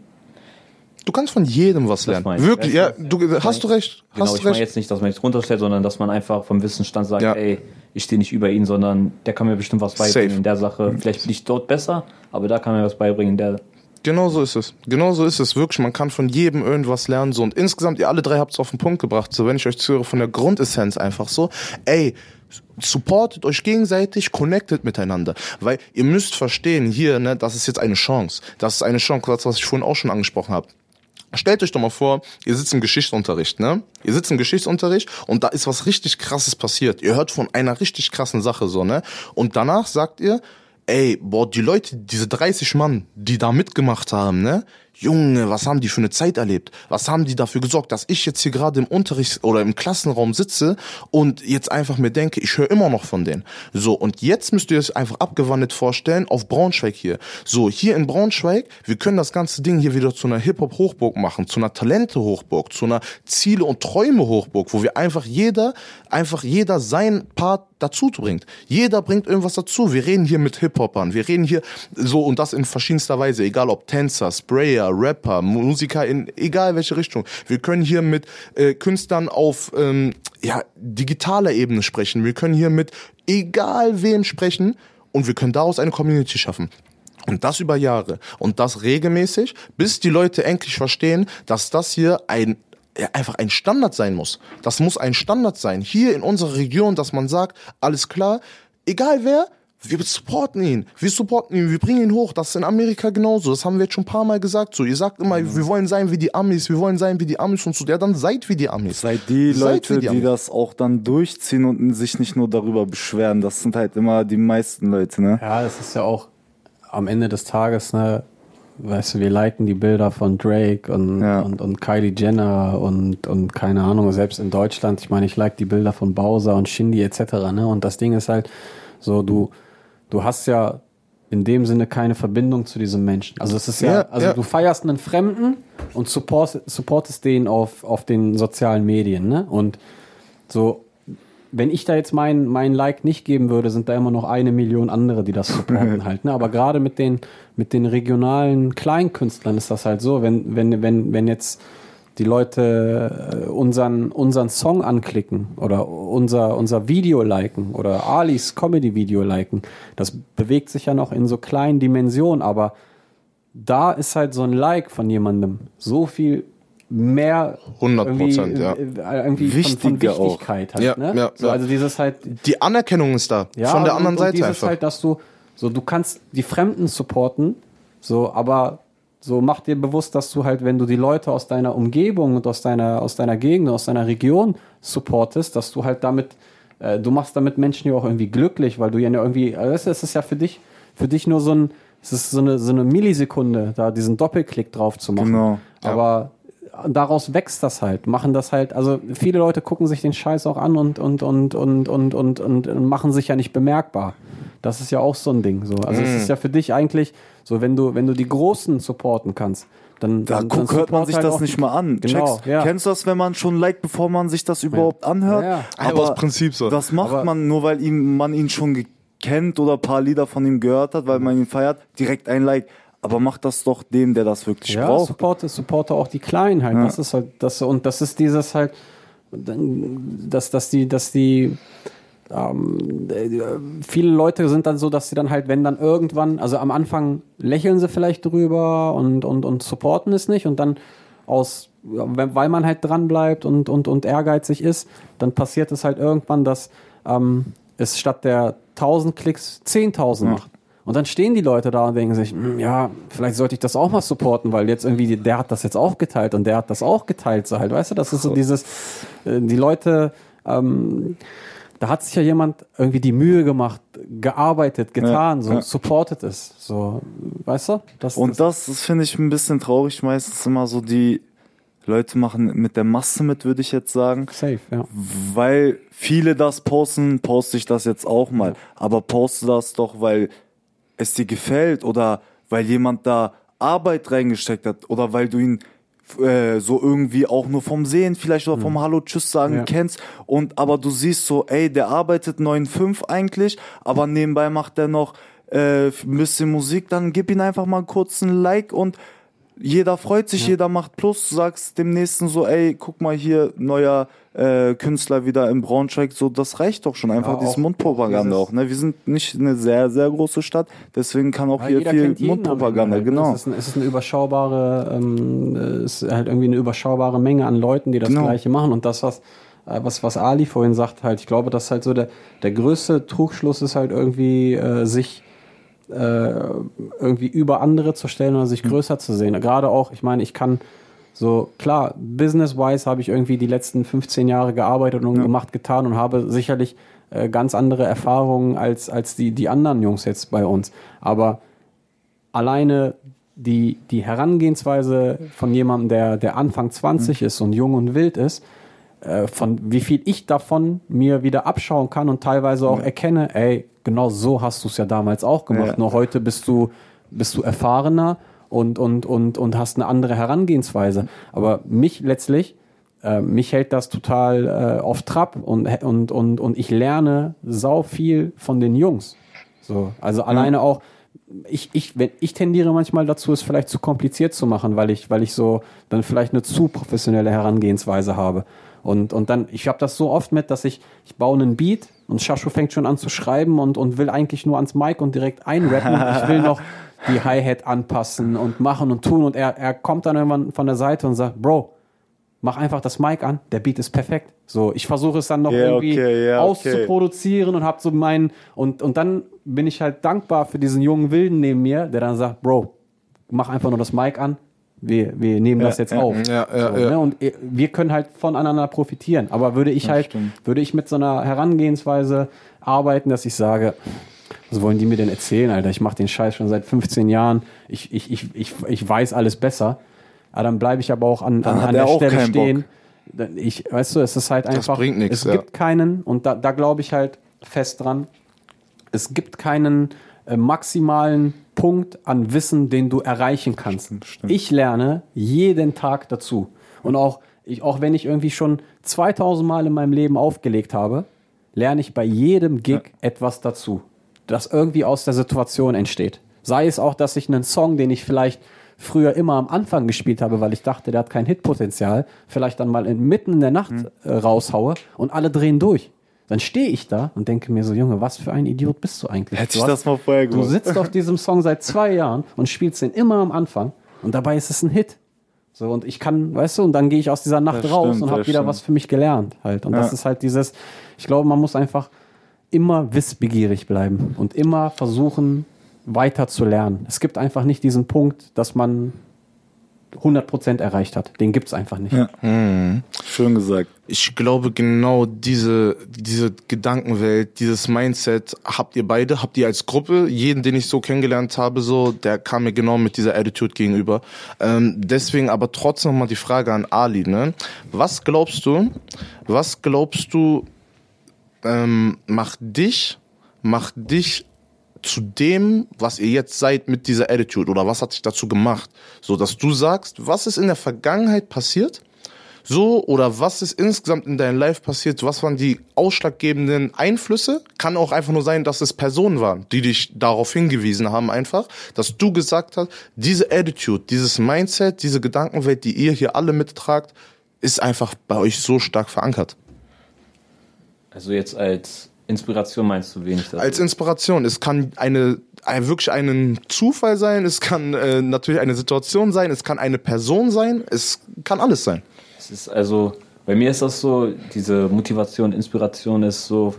Du kannst von jedem was lernen. ich. Wirklich, ja, du, hast du recht. genau, Hast ich du meine jetzt nicht, dass man jetzt runterstellt, sondern dass man einfach vom Wissensstand sagt, Ja. ey, ich stehe nicht über ihn, sondern der kann mir bestimmt was beibringen Safe. in der Sache. Vielleicht bin ich dort besser, aber da kann mir was beibringen in der. Genau so ist es. Genau so ist es wirklich. Man kann von jedem irgendwas lernen. So. Und insgesamt, ihr alle drei habt es auf den Punkt gebracht. So, wenn ich euch zuhöre, von der Grundessenz einfach so. Ey, supportet euch gegenseitig, connectet miteinander. Weil ihr müsst verstehen, hier, ne, das ist jetzt eine Chance. Das ist eine Chance, das, was ich vorhin auch schon angesprochen habe. Stellt euch doch mal vor, ihr sitzt im Geschichtsunterricht, ne? Ihr sitzt im Geschichtsunterricht und da ist was richtig krasses passiert. Ihr hört von einer richtig krassen Sache so, ne? Und danach sagt ihr, ey, boah, die Leute, diese 30 Mann, die da mitgemacht haben, ne? Junge, was haben die für eine Zeit erlebt? Was haben die dafür gesorgt, dass ich jetzt hier gerade im Unterricht oder im Klassenraum sitze und jetzt einfach mir denke, ich höre immer noch von denen. So, und jetzt müsst ihr es einfach abgewandelt vorstellen auf Braunschweig hier. So, hier in Braunschweig, wir können das ganze Ding hier wieder zu einer Hip-Hop-Hochburg machen, zu einer Talente-Hochburg, zu einer Ziele- und Träume-Hochburg, wo wir einfach jeder, einfach jeder sein Part dazu bringt. Jeder bringt irgendwas dazu. Wir reden hier mit Hip-Hopern, wir reden hier so und das in verschiedenster Weise, egal ob Tänzer, Sprayer, Rapper, Musiker in egal welche Richtung. Wir können hier mit äh, Künstlern auf ähm, ja, digitaler Ebene sprechen. Wir können hier mit egal wem sprechen und wir können daraus eine Community schaffen. Und das über Jahre. Und das regelmäßig, bis die Leute endlich verstehen, dass das hier ein ja, einfach ein Standard sein muss. Das muss ein Standard sein. Hier in unserer Region, dass man sagt, alles klar, egal wer, wir supporten ihn. Wir supporten ihn, wir bringen ihn hoch. Das ist in Amerika genauso. Das haben wir jetzt schon ein paar Mal gesagt. So, ihr sagt immer, wir wollen sein wie die Amis, wir wollen sein wie die Amis und so. Ja, dann seid wie die Amis. Seid die Seid Leute, die, Amis. das auch dann durchziehen und sich nicht nur darüber beschweren. Das sind halt immer die meisten Leute, ne? Ja, es ist ja auch am Ende des Tages, ne, weißt du, wir liken die Bilder von Drake und, Ja. und, und Kylie Jenner und, und keine Ahnung, selbst in Deutschland, ich meine, ich like die Bilder von Bowser und Shindy etc. Ne? Und das Ding ist halt so, du, du hast ja in dem Sinne keine Verbindung zu diesem Menschen. Also es ist ja, Ja, also ja. du feierst einen Fremden und support, supportest den auf, auf den sozialen Medien, ne? Und so, wenn ich da jetzt mein, mein Like nicht geben würde, sind da immer noch eine Million andere, die das supporten halt. Ne? Aber gerade mit den, mit den regionalen Kleinkünstlern ist das halt so, wenn, wenn, wenn, wenn jetzt die Leute äh, unseren, unseren Song anklicken oder unser, unser Video liken oder Alis Comedy-Video liken, das bewegt sich ja noch in so kleinen Dimensionen, aber da ist halt so ein Like von jemandem so viel mehr 100%, irgendwie, ja. äh, irgendwie von, von Wichtiger auch. Wichtigkeit halt, Ja, ne? ja, so, ja. also dieses halt Die Anerkennung ist da. ja, von der und- anderen und Seite dieses einfach. halt, dass du so du kannst die Fremden supporten, so aber So mach dir bewusst, dass du halt, wenn du die Leute aus deiner Umgebung und aus deiner, aus deiner Gegend, aus deiner Region supportest, dass du halt damit, äh, du machst damit Menschen ja auch irgendwie glücklich, weil du ja irgendwie, also es ist ja für dich, für dich nur so ein, es ist so eine, so eine Millisekunde, da diesen Doppelklick drauf zu machen. Genau. Aber daraus wächst das halt, machen das halt, also viele Leute gucken sich den Scheiß auch an und, und, und, und, und, und, und, und machen sich ja nicht bemerkbar. Das ist ja auch so ein Ding. So. Also es ist ja für dich eigentlich so, wenn du, wenn du die Großen supporten kannst, dann, Da dann, guck, dann hört man sich halt das nicht mal an. Genau, ja. Kennst du das, wenn man schon liked, bevor man sich das überhaupt anhört? Ja, ja. Einfach aus Prinzip so. Das macht Aber- man nur, weil ihm, man ihn schon kennt oder ein paar Lieder von ihm gehört hat, weil man ihn feiert, direkt ein Like. Aber macht das doch dem, der das wirklich Ja, braucht. supporte, supporte auch die Kleinen halt. Ja. Das ist halt das und das ist dieses halt, dass, dass die, dass die ähm, äh, viele Leute sind dann so, dass sie dann halt, wenn dann irgendwann, also am Anfang lächeln sie vielleicht drüber und, und, und supporten es nicht und dann aus, ja, weil man halt dran bleibt und, und, und ehrgeizig ist, dann passiert es halt irgendwann, dass ähm, es statt der 1000 Klicks 10.000 macht. Und dann stehen die Leute da und denken sich, "Hm, ja, vielleicht sollte ich das auch mal supporten, weil jetzt irgendwie, der hat das jetzt auch geteilt und der hat das auch geteilt, so halt, weißt du, das ist so dieses, äh, die Leute, ähm, da hat sich ja jemand irgendwie die Mühe gemacht, gearbeitet, getan, Ja, so ja. supportet es, so, weißt du? Das, Und das, das finde ich ein bisschen traurig, meistens immer so die Leute machen mit der Masse mit, würde ich jetzt sagen. safe, ja. Weil viele das posten, poste ich das jetzt auch mal. Aber poste das doch, weil es dir gefällt oder weil jemand da Arbeit reingesteckt hat oder weil du ihn äh, so irgendwie auch nur vom Sehen vielleicht oder vom Hallo Tschüss sagen Ja. kennst und aber du siehst so, ey, der arbeitet 9,5 eigentlich, aber nebenbei macht er noch äh, ein bisschen Musik, dann gib ihm einfach mal kurz ein Like und jeder freut sich, jeder macht Plus, du sagst dem nächsten so, ey, guck mal hier, neuer äh, Künstler wieder in Braunschweig, so, das reicht doch schon, einfach Ja, dieses auch Mundpropaganda auch, ne? Wir sind nicht eine sehr, sehr große Stadt, deswegen kann auch hier viel Mundpropaganda, Ende, genau. Es ist, ein, es ist eine überschaubare, ähm, es ist halt irgendwie eine überschaubare Menge an Leuten, die das Genau. Gleiche machen. Und das, was, äh, was, was Ali vorhin sagt, halt, ich glaube, dass halt so der, der größte Trugschluss ist halt irgendwie, äh, sich äh, irgendwie über andere zu stellen oder sich größer zu sehen. Gerade auch, ich meine, ich kann so, klar, business-wise habe ich irgendwie die letzten 15 Jahre gearbeitet und gemacht, getan und habe sicherlich äh, ganz andere Erfahrungen als, als die, die anderen Jungs jetzt bei uns. Aber alleine die, die Herangehensweise von jemandem, der, der Anfang 20 ist und jung und wild ist, äh, von wie viel ich davon mir wieder abschauen kann und teilweise auch erkenne, ey, genau so hast du es ja damals auch gemacht. Ja. Nur heute bist du, bist du erfahrener und, und, und, und hast eine andere Herangehensweise. Aber mich letztlich, äh, mich hält das total äh, auf Trab und, und, und, und ich lerne sau viel von den Jungs. So, also alleine auch, ich, ich, wenn, ich tendiere manchmal dazu, es vielleicht zu kompliziert zu machen, weil ich, weil ich so dann vielleicht eine zu professionelle Herangehensweise habe. Und, und dann, ich habe das so oft mit, dass ich, ich baue einen Beat und Shashu fängt schon an zu schreiben und, und will eigentlich nur ans Mic und direkt einrappen. Und ich will noch die Hi-Hat anpassen und machen und tun. Und er, er kommt dann irgendwann von der Seite und sagt, Bro, mach einfach das Mic an, der Beat ist perfekt. So, ich versuche es dann noch Ja, irgendwie okay, ja, okay. auszuproduzieren und hab so meinen und und dann bin ich halt dankbar für diesen jungen Wilden neben mir, der dann sagt, Bro, mach einfach nur das Mic an. Wir, wir nehmen das jetzt ja, auf. ja, ja, so, ja. Ne? Und äh, wir können halt voneinander profitieren. Aber würde ich halt, stimmt. würde ich mit so einer Herangehensweise arbeiten, dass ich sage, was wollen die mir denn erzählen, Alter? Ich mache den Scheiß schon seit 15 Jahren. Ich, ich, ich, ich, ich weiß alles besser. Aber dann bleibe ich aber auch an, an, an er der auch Stelle stehen. Bock. Ich, weißt du, es ist halt einfach, bringt nix, es ja. gibt keinen, und da, da glaube ich halt fest dran, es gibt keinen äh, maximalen Punkt an Wissen, den du erreichen kannst. Ich lerne jeden Tag dazu. Und auch, ich, auch wenn ich irgendwie schon 2000 Mal in meinem Leben aufgelegt habe, lerne ich bei jedem Gig etwas dazu, das irgendwie aus der Situation entsteht. Sei es auch, dass ich einen Song, den ich vielleicht früher immer am Anfang gespielt habe, weil ich dachte, der hat kein Hitpotenzial, vielleicht dann mal mitten in der Nacht äh, raushaue und alle drehen durch. Dann stehe ich da und denke mir so, Junge, was für ein Idiot bist du eigentlich? Hätte Du ich hast- das mal vorher Du gewusst. sitzt auf diesem Song seit zwei Jahren und spielst den immer am Anfang und dabei ist es ein Hit. So, und ich kann, weißt du, und dann gehe ich aus dieser Nacht Das raus stimmt, und habe das wieder stimmt. was für mich gelernt halt. Und das Ja. ist halt dieses, ich glaube, man muss einfach immer wissbegierig bleiben und immer versuchen, weiter zu lernen. Es gibt einfach nicht diesen Punkt, dass man 100% erreicht hat. Den gibt's einfach nicht. Ja. Mhm. Schön gesagt. Ich glaube, genau diese, diese Gedankenwelt, dieses Mindset habt ihr beide, habt ihr als Gruppe, jeden, den ich so kennengelernt habe, so, der kam mir genau mit dieser Attitude gegenüber. Ähm, deswegen aber trotzdem nochmal die Frage an Ali, ne? Was glaubst du, was glaubst du, ähm, macht dich, macht dich zu dem, was ihr jetzt seid mit dieser Attitude oder was hat sich dazu gemacht? So, dass du sagst, was ist in der Vergangenheit passiert? So, oder was ist insgesamt in deinem Life passiert? Was waren die ausschlaggebenden Einflüsse? Kann auch einfach nur sein, dass es Personen waren, die dich darauf hingewiesen haben einfach, dass du gesagt hast, diese Attitude, dieses Mindset, diese Gedankenwelt, die ihr hier alle mittragt, ist einfach bei euch so stark verankert. Also jetzt als Inspiration meinst du wenig? Als Inspiration. Es kann eine, ein, wirklich ein Zufall sein, es kann äh, natürlich eine Situation sein, es kann eine Person sein, es kann alles sein. Es ist also, bei mir ist das so, diese Motivation, Inspiration ist so,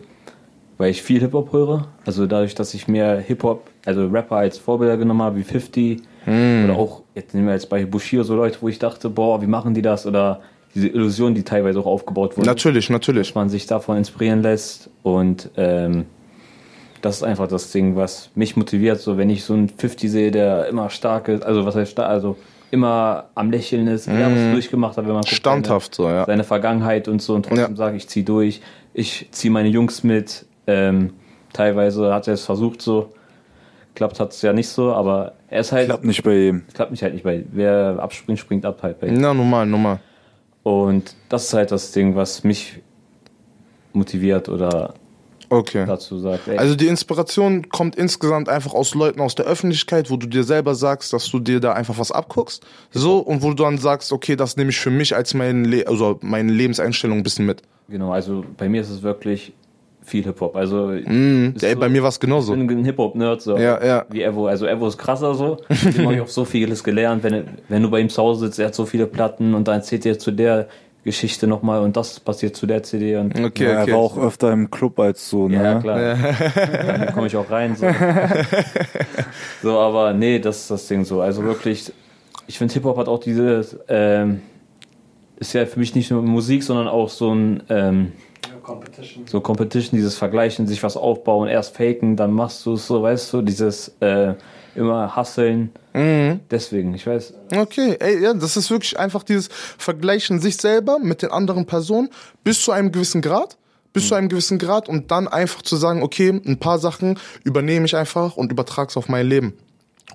weil ich viel Hip-Hop höre. Also dadurch, dass ich mehr Hip-Hop, also Rapper als Vorbilder genommen habe, wie 50 hm. oder auch, jetzt nehmen wir jetzt bei Bushido so Leute, wo ich dachte, boah, wie machen die das? Oder diese Illusion, die teilweise auch aufgebaut wurde. Natürlich, natürlich. Dass man sich davon inspirieren lässt und ähm, das ist einfach das Ding, was mich motiviert. So, wenn ich so einen 50 sehe, der immer stark ist, also was heißt stark, also immer am Lächeln ist, mm. was durchgemacht hat, wenn man guckt, standhaft seine, so, ja. seine Vergangenheit und so und trotzdem ja. sage ich zieh durch, ich ziehe meine Jungs mit. Ähm, teilweise hat er es versucht so, klappt hat es ja nicht so, aber er ist halt klappt nicht bei ihm. Klappt nicht halt nicht bei. Wer abspringt, springt ab halt bei ihm. Na normal, normal. Und das ist halt das Ding, was mich motiviert oder okay. dazu sagt. Ey. Also die Inspiration kommt insgesamt einfach aus Leuten aus der Öffentlichkeit, wo du dir selber sagst, dass du dir da einfach was abguckst. So, und wo du dann sagst, okay, das nehme ich für mich als mein Le also meine Lebenseinstellung ein bisschen mit. Genau, also bei mir ist es wirklich viel Hip-Hop. Also mm, ey, so, bei mir war es genauso. Ich bin ein Hip-Hop-Nerd, so ja, ja. wie Evo. Also Evo ist krasser so. Ich habe auch so vieles gelernt. Wenn, wenn du bei ihm zu Hause sitzt, er hat so viele Platten und dann erzählt er zu der Geschichte nochmal und das passiert zu der CD. Und okay, ja, okay. Er war auch öfter im Club als so, ne? Ja, klar. Ja. dann komme ich auch rein. So. so, aber nee, das ist das Ding so. Also wirklich, ich finde Hip-Hop hat auch diese, ähm, ist ja für mich nicht nur Musik, sondern auch so ein, ähm, Competition. So Competition, dieses Vergleichen, sich was aufbauen, erst faken, dann machst du es so, weißt du, dieses äh, immer hustlen. Mhm. Deswegen, ich weiß. Okay, ey, ja, das ist wirklich einfach dieses Vergleichen sich selber mit den anderen Personen bis zu einem gewissen Grad bis zu einem gewissen Grad und dann einfach zu sagen, okay, ein paar Sachen übernehme ich einfach und übertrage es auf mein Leben.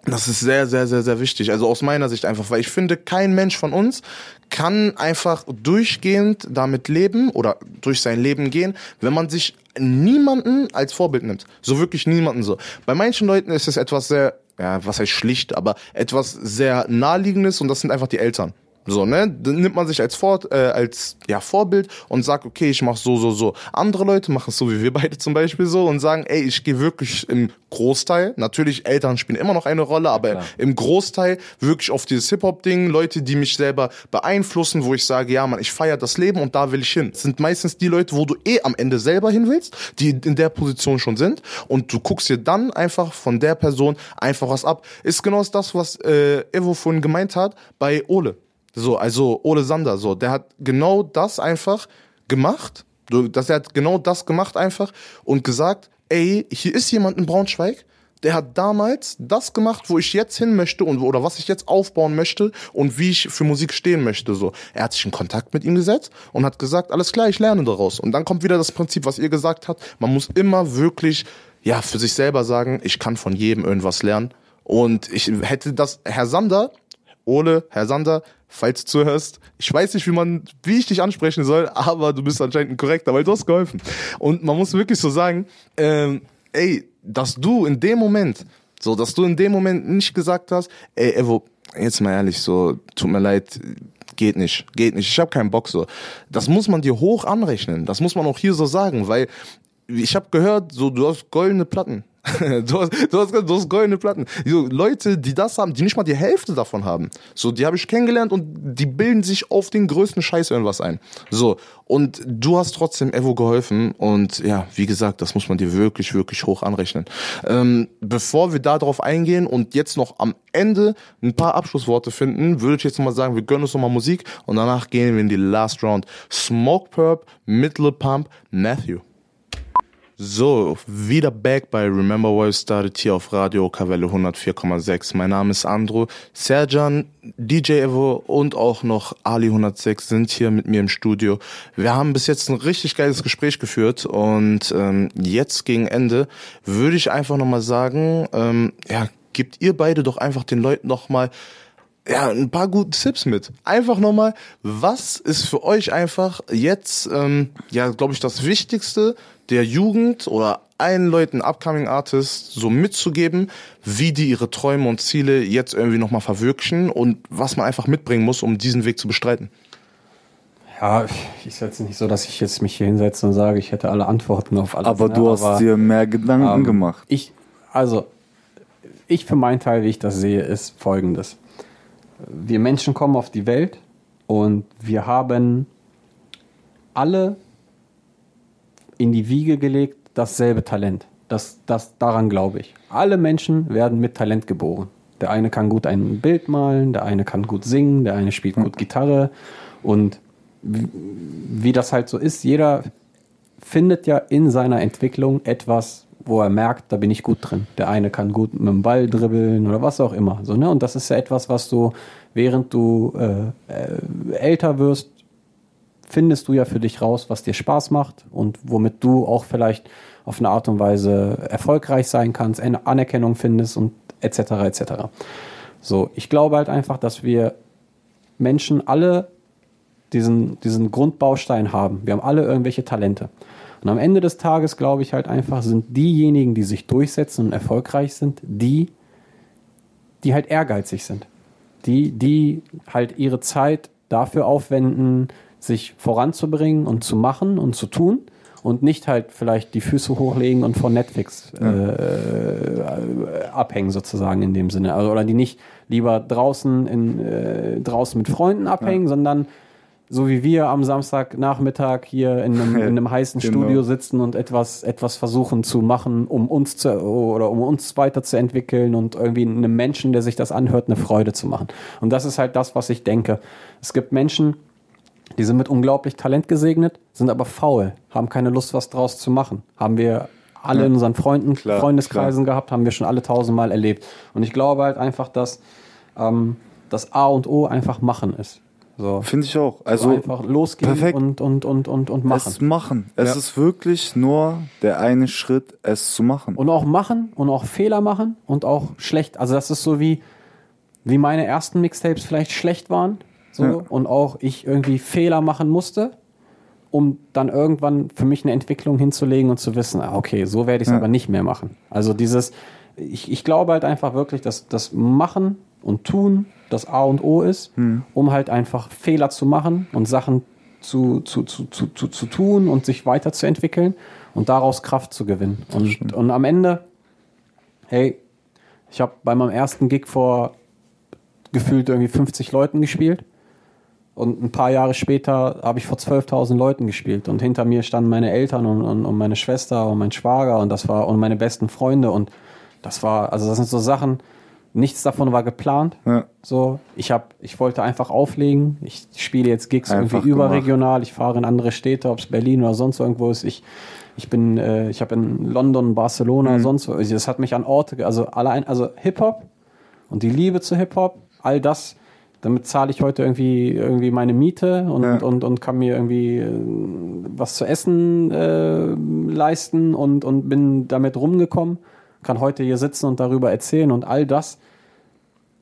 Das ist sehr, sehr, sehr, sehr wichtig. Also aus meiner Sicht einfach, weil ich finde, kein Mensch von uns kann einfach durchgehend damit leben oder durch sein Leben gehen, wenn man sich niemanden als Vorbild nimmt. So wirklich niemanden so. Bei manchen Leuten ist es etwas sehr, ja, was heißt schlicht, aber etwas sehr naheliegendes und das sind einfach die Eltern. So, ne? Dann nimmt man sich als, Vor äh, als ja, Vorbild und sagt, okay, ich mach so, so, so. Andere Leute machen es so wie wir beide zum Beispiel so und sagen, ey, ich gehe wirklich im Großteil, natürlich Eltern spielen immer noch eine Rolle, aber ja, im Großteil wirklich auf dieses Hip-Hop-Ding, Leute, die mich selber beeinflussen, wo ich sage, ja, man, ich feiere das Leben und da will ich hin. Das sind meistens die Leute, wo du eh am Ende selber hin willst, die in der Position schon sind und du guckst dir dann einfach von der Person einfach was ab. Ist genau das, was äh, Evo vorhin gemeint hat bei Ole. So, also Ole Sander, so, der hat genau das einfach gemacht. Das, er hat genau das gemacht einfach und gesagt, ey, hier ist jemand in Braunschweig, der hat damals das gemacht, wo ich jetzt hin möchte und oder was ich jetzt aufbauen möchte und wie ich für Musik stehen möchte. So, er hat sich in Kontakt mit ihm gesetzt und hat gesagt, alles klar, ich lerne daraus. Und dann kommt wieder das Prinzip, was ihr gesagt habt. Man muss immer wirklich ja für sich selber sagen, ich kann von jedem irgendwas lernen. Und ich hätte das, Herr Sander, Ole, Herr Sander, falls du zuhörst, ich weiß nicht, wie man, wie ich dich ansprechen soll, aber du bist anscheinend ein korrekter, weil du hast geholfen. Und man muss wirklich so sagen, ähm, ey, dass du in dem Moment, so, dass du in dem Moment nicht gesagt hast, ey, Evo, jetzt mal ehrlich, so, tut mir leid, geht nicht, geht nicht, ich habe keinen Bock so. Das muss man dir hoch anrechnen, das muss man auch hier so sagen, weil ich habe gehört, so du hast goldene Platten. Du, hast, du, hast, du hast goldene Platten. So, Leute, die das haben, die nicht mal die Hälfte davon haben. So, die habe ich kennengelernt und die bilden sich auf den größten Scheiß irgendwas ein. So, und du hast trotzdem Evo geholfen und ja, wie gesagt, das muss man dir wirklich, wirklich hoch anrechnen. Ähm, bevor wir darauf eingehen und jetzt noch am Ende ein paar Abschlussworte finden, würde ich jetzt mal sagen, wir gönnen uns nochmal Musik und danach gehen wir in die Last Round. Smoke Perp, Middle Pump, Matthew. So, wieder back bei Remember Why Started hier auf Radio Kavelle 104,6. Mein Name ist Andro. Serjan, DJ Evo und auch noch Ali 106 sind hier mit mir im Studio. Wir haben bis jetzt ein richtig geiles Gespräch geführt und ähm, jetzt gegen Ende würde ich einfach nochmal sagen, ähm, ja, gebt ihr beide doch einfach den Leuten nochmal ja, ein paar gute Tipps mit. Einfach nochmal, was ist für euch einfach jetzt, ähm, ja, glaube ich, das Wichtigste der Jugend oder allen Leuten, Upcoming Artists, so mitzugeben, wie die ihre Träume und Ziele jetzt irgendwie nochmal verwirklichen und was man einfach mitbringen muss, um diesen Weg zu bestreiten? Ja, ich setze nicht so, dass ich jetzt mich hier hinsetze und sage, ich hätte alle Antworten auf alles. Aber ne? du hast Aber, dir mehr Gedanken ähm, gemacht. Ich, also, ich für meinen Teil, wie ich das sehe, ist folgendes. Wir Menschen kommen auf die Welt und wir haben alle in die Wiege gelegt dasselbe Talent. Das, das, daran glaube ich. Alle Menschen werden mit Talent geboren. Der eine kann gut ein Bild malen, der eine kann gut singen, der eine spielt gut Gitarre. Und wie, wie das halt so ist, jeder findet ja in seiner Entwicklung etwas, wo er merkt, da bin ich gut drin. Der eine kann gut mit dem Ball dribbeln oder was auch immer. So, ne? Und das ist ja etwas, was du, während du äh, äh, älter wirst, findest du ja für dich raus, was dir Spaß macht und womit du auch vielleicht auf eine Art und Weise erfolgreich sein kannst, Anerkennung findest und etc. etc. So, ich glaube halt einfach, dass wir Menschen alle diesen, diesen Grundbaustein haben. Wir haben alle irgendwelche Talente. Und am Ende des Tages glaube ich halt einfach, sind diejenigen, die sich durchsetzen und erfolgreich sind, die, die halt ehrgeizig sind. Die, die halt ihre Zeit dafür aufwenden, sich voranzubringen und zu machen und zu tun und nicht halt vielleicht die Füße hochlegen und von Netflix äh, äh, abhängen sozusagen in dem Sinne. Also, oder die nicht lieber draußen, in, äh, draußen mit Freunden abhängen, ja. sondern so wie wir am Samstagnachmittag hier in einem, in einem heißen genau. Studio sitzen und etwas, etwas versuchen zu machen, um uns zu, oder um uns weiterzuentwickeln und irgendwie einem Menschen, der sich das anhört, eine Freude zu machen. Und das ist halt das, was ich denke. Es gibt Menschen, die sind mit unglaublich Talent gesegnet, sind aber faul, haben keine Lust, was draus zu machen. Haben wir alle ja. in unseren Freunden, klar, Freundeskreisen klar. gehabt, haben wir schon alle tausendmal erlebt. Und ich glaube halt einfach, dass ähm, das A und O einfach machen ist. So. Finde ich auch. Also so einfach losgehen perfekt. Und, und, und, und, und machen. Es machen. Es ja. ist wirklich nur der eine Schritt, es zu machen. Und auch machen und auch Fehler machen und auch schlecht. Also das ist so wie, wie meine ersten Mixtapes vielleicht schlecht waren. So, ja. Und auch ich irgendwie Fehler machen musste, um dann irgendwann für mich eine Entwicklung hinzulegen und zu wissen, ah, okay, so werde ich es ja. aber nicht mehr machen. Also dieses, ich, ich glaube halt einfach wirklich, dass das Machen und Tun das A und O ist, hm. um halt einfach Fehler zu machen und Sachen zu, zu, zu, zu, zu, zu tun und sich weiterzuentwickeln und daraus Kraft zu gewinnen. Und, und am Ende, hey, ich habe bei meinem ersten Gig vor gefühlt irgendwie 50 Leuten gespielt. Und ein paar Jahre später habe ich vor 12.000 Leuten gespielt. Und hinter mir standen meine Eltern und, und, und, meine Schwester und mein Schwager und das war und meine besten Freunde. Und das war, also das sind so Sachen, nichts davon war geplant. Ja. So, ich habe, ich wollte einfach auflegen. Ich spiele jetzt Gigs einfach irgendwie überregional. Gemacht. Ich fahre in andere Städte, ob es Berlin oder sonst irgendwo ist. Ich, ich bin, äh, ich habe in London, Barcelona, mhm. sonst wo. Das hat mich an Orte, also allein, also Hip Hop und die Liebe zu Hip Hop, all das damit zahle ich heute irgendwie, irgendwie meine Miete und, ja. und, und kann mir irgendwie äh, was zu essen äh, leisten und, und bin damit rumgekommen, kann heute hier sitzen und darüber erzählen und all das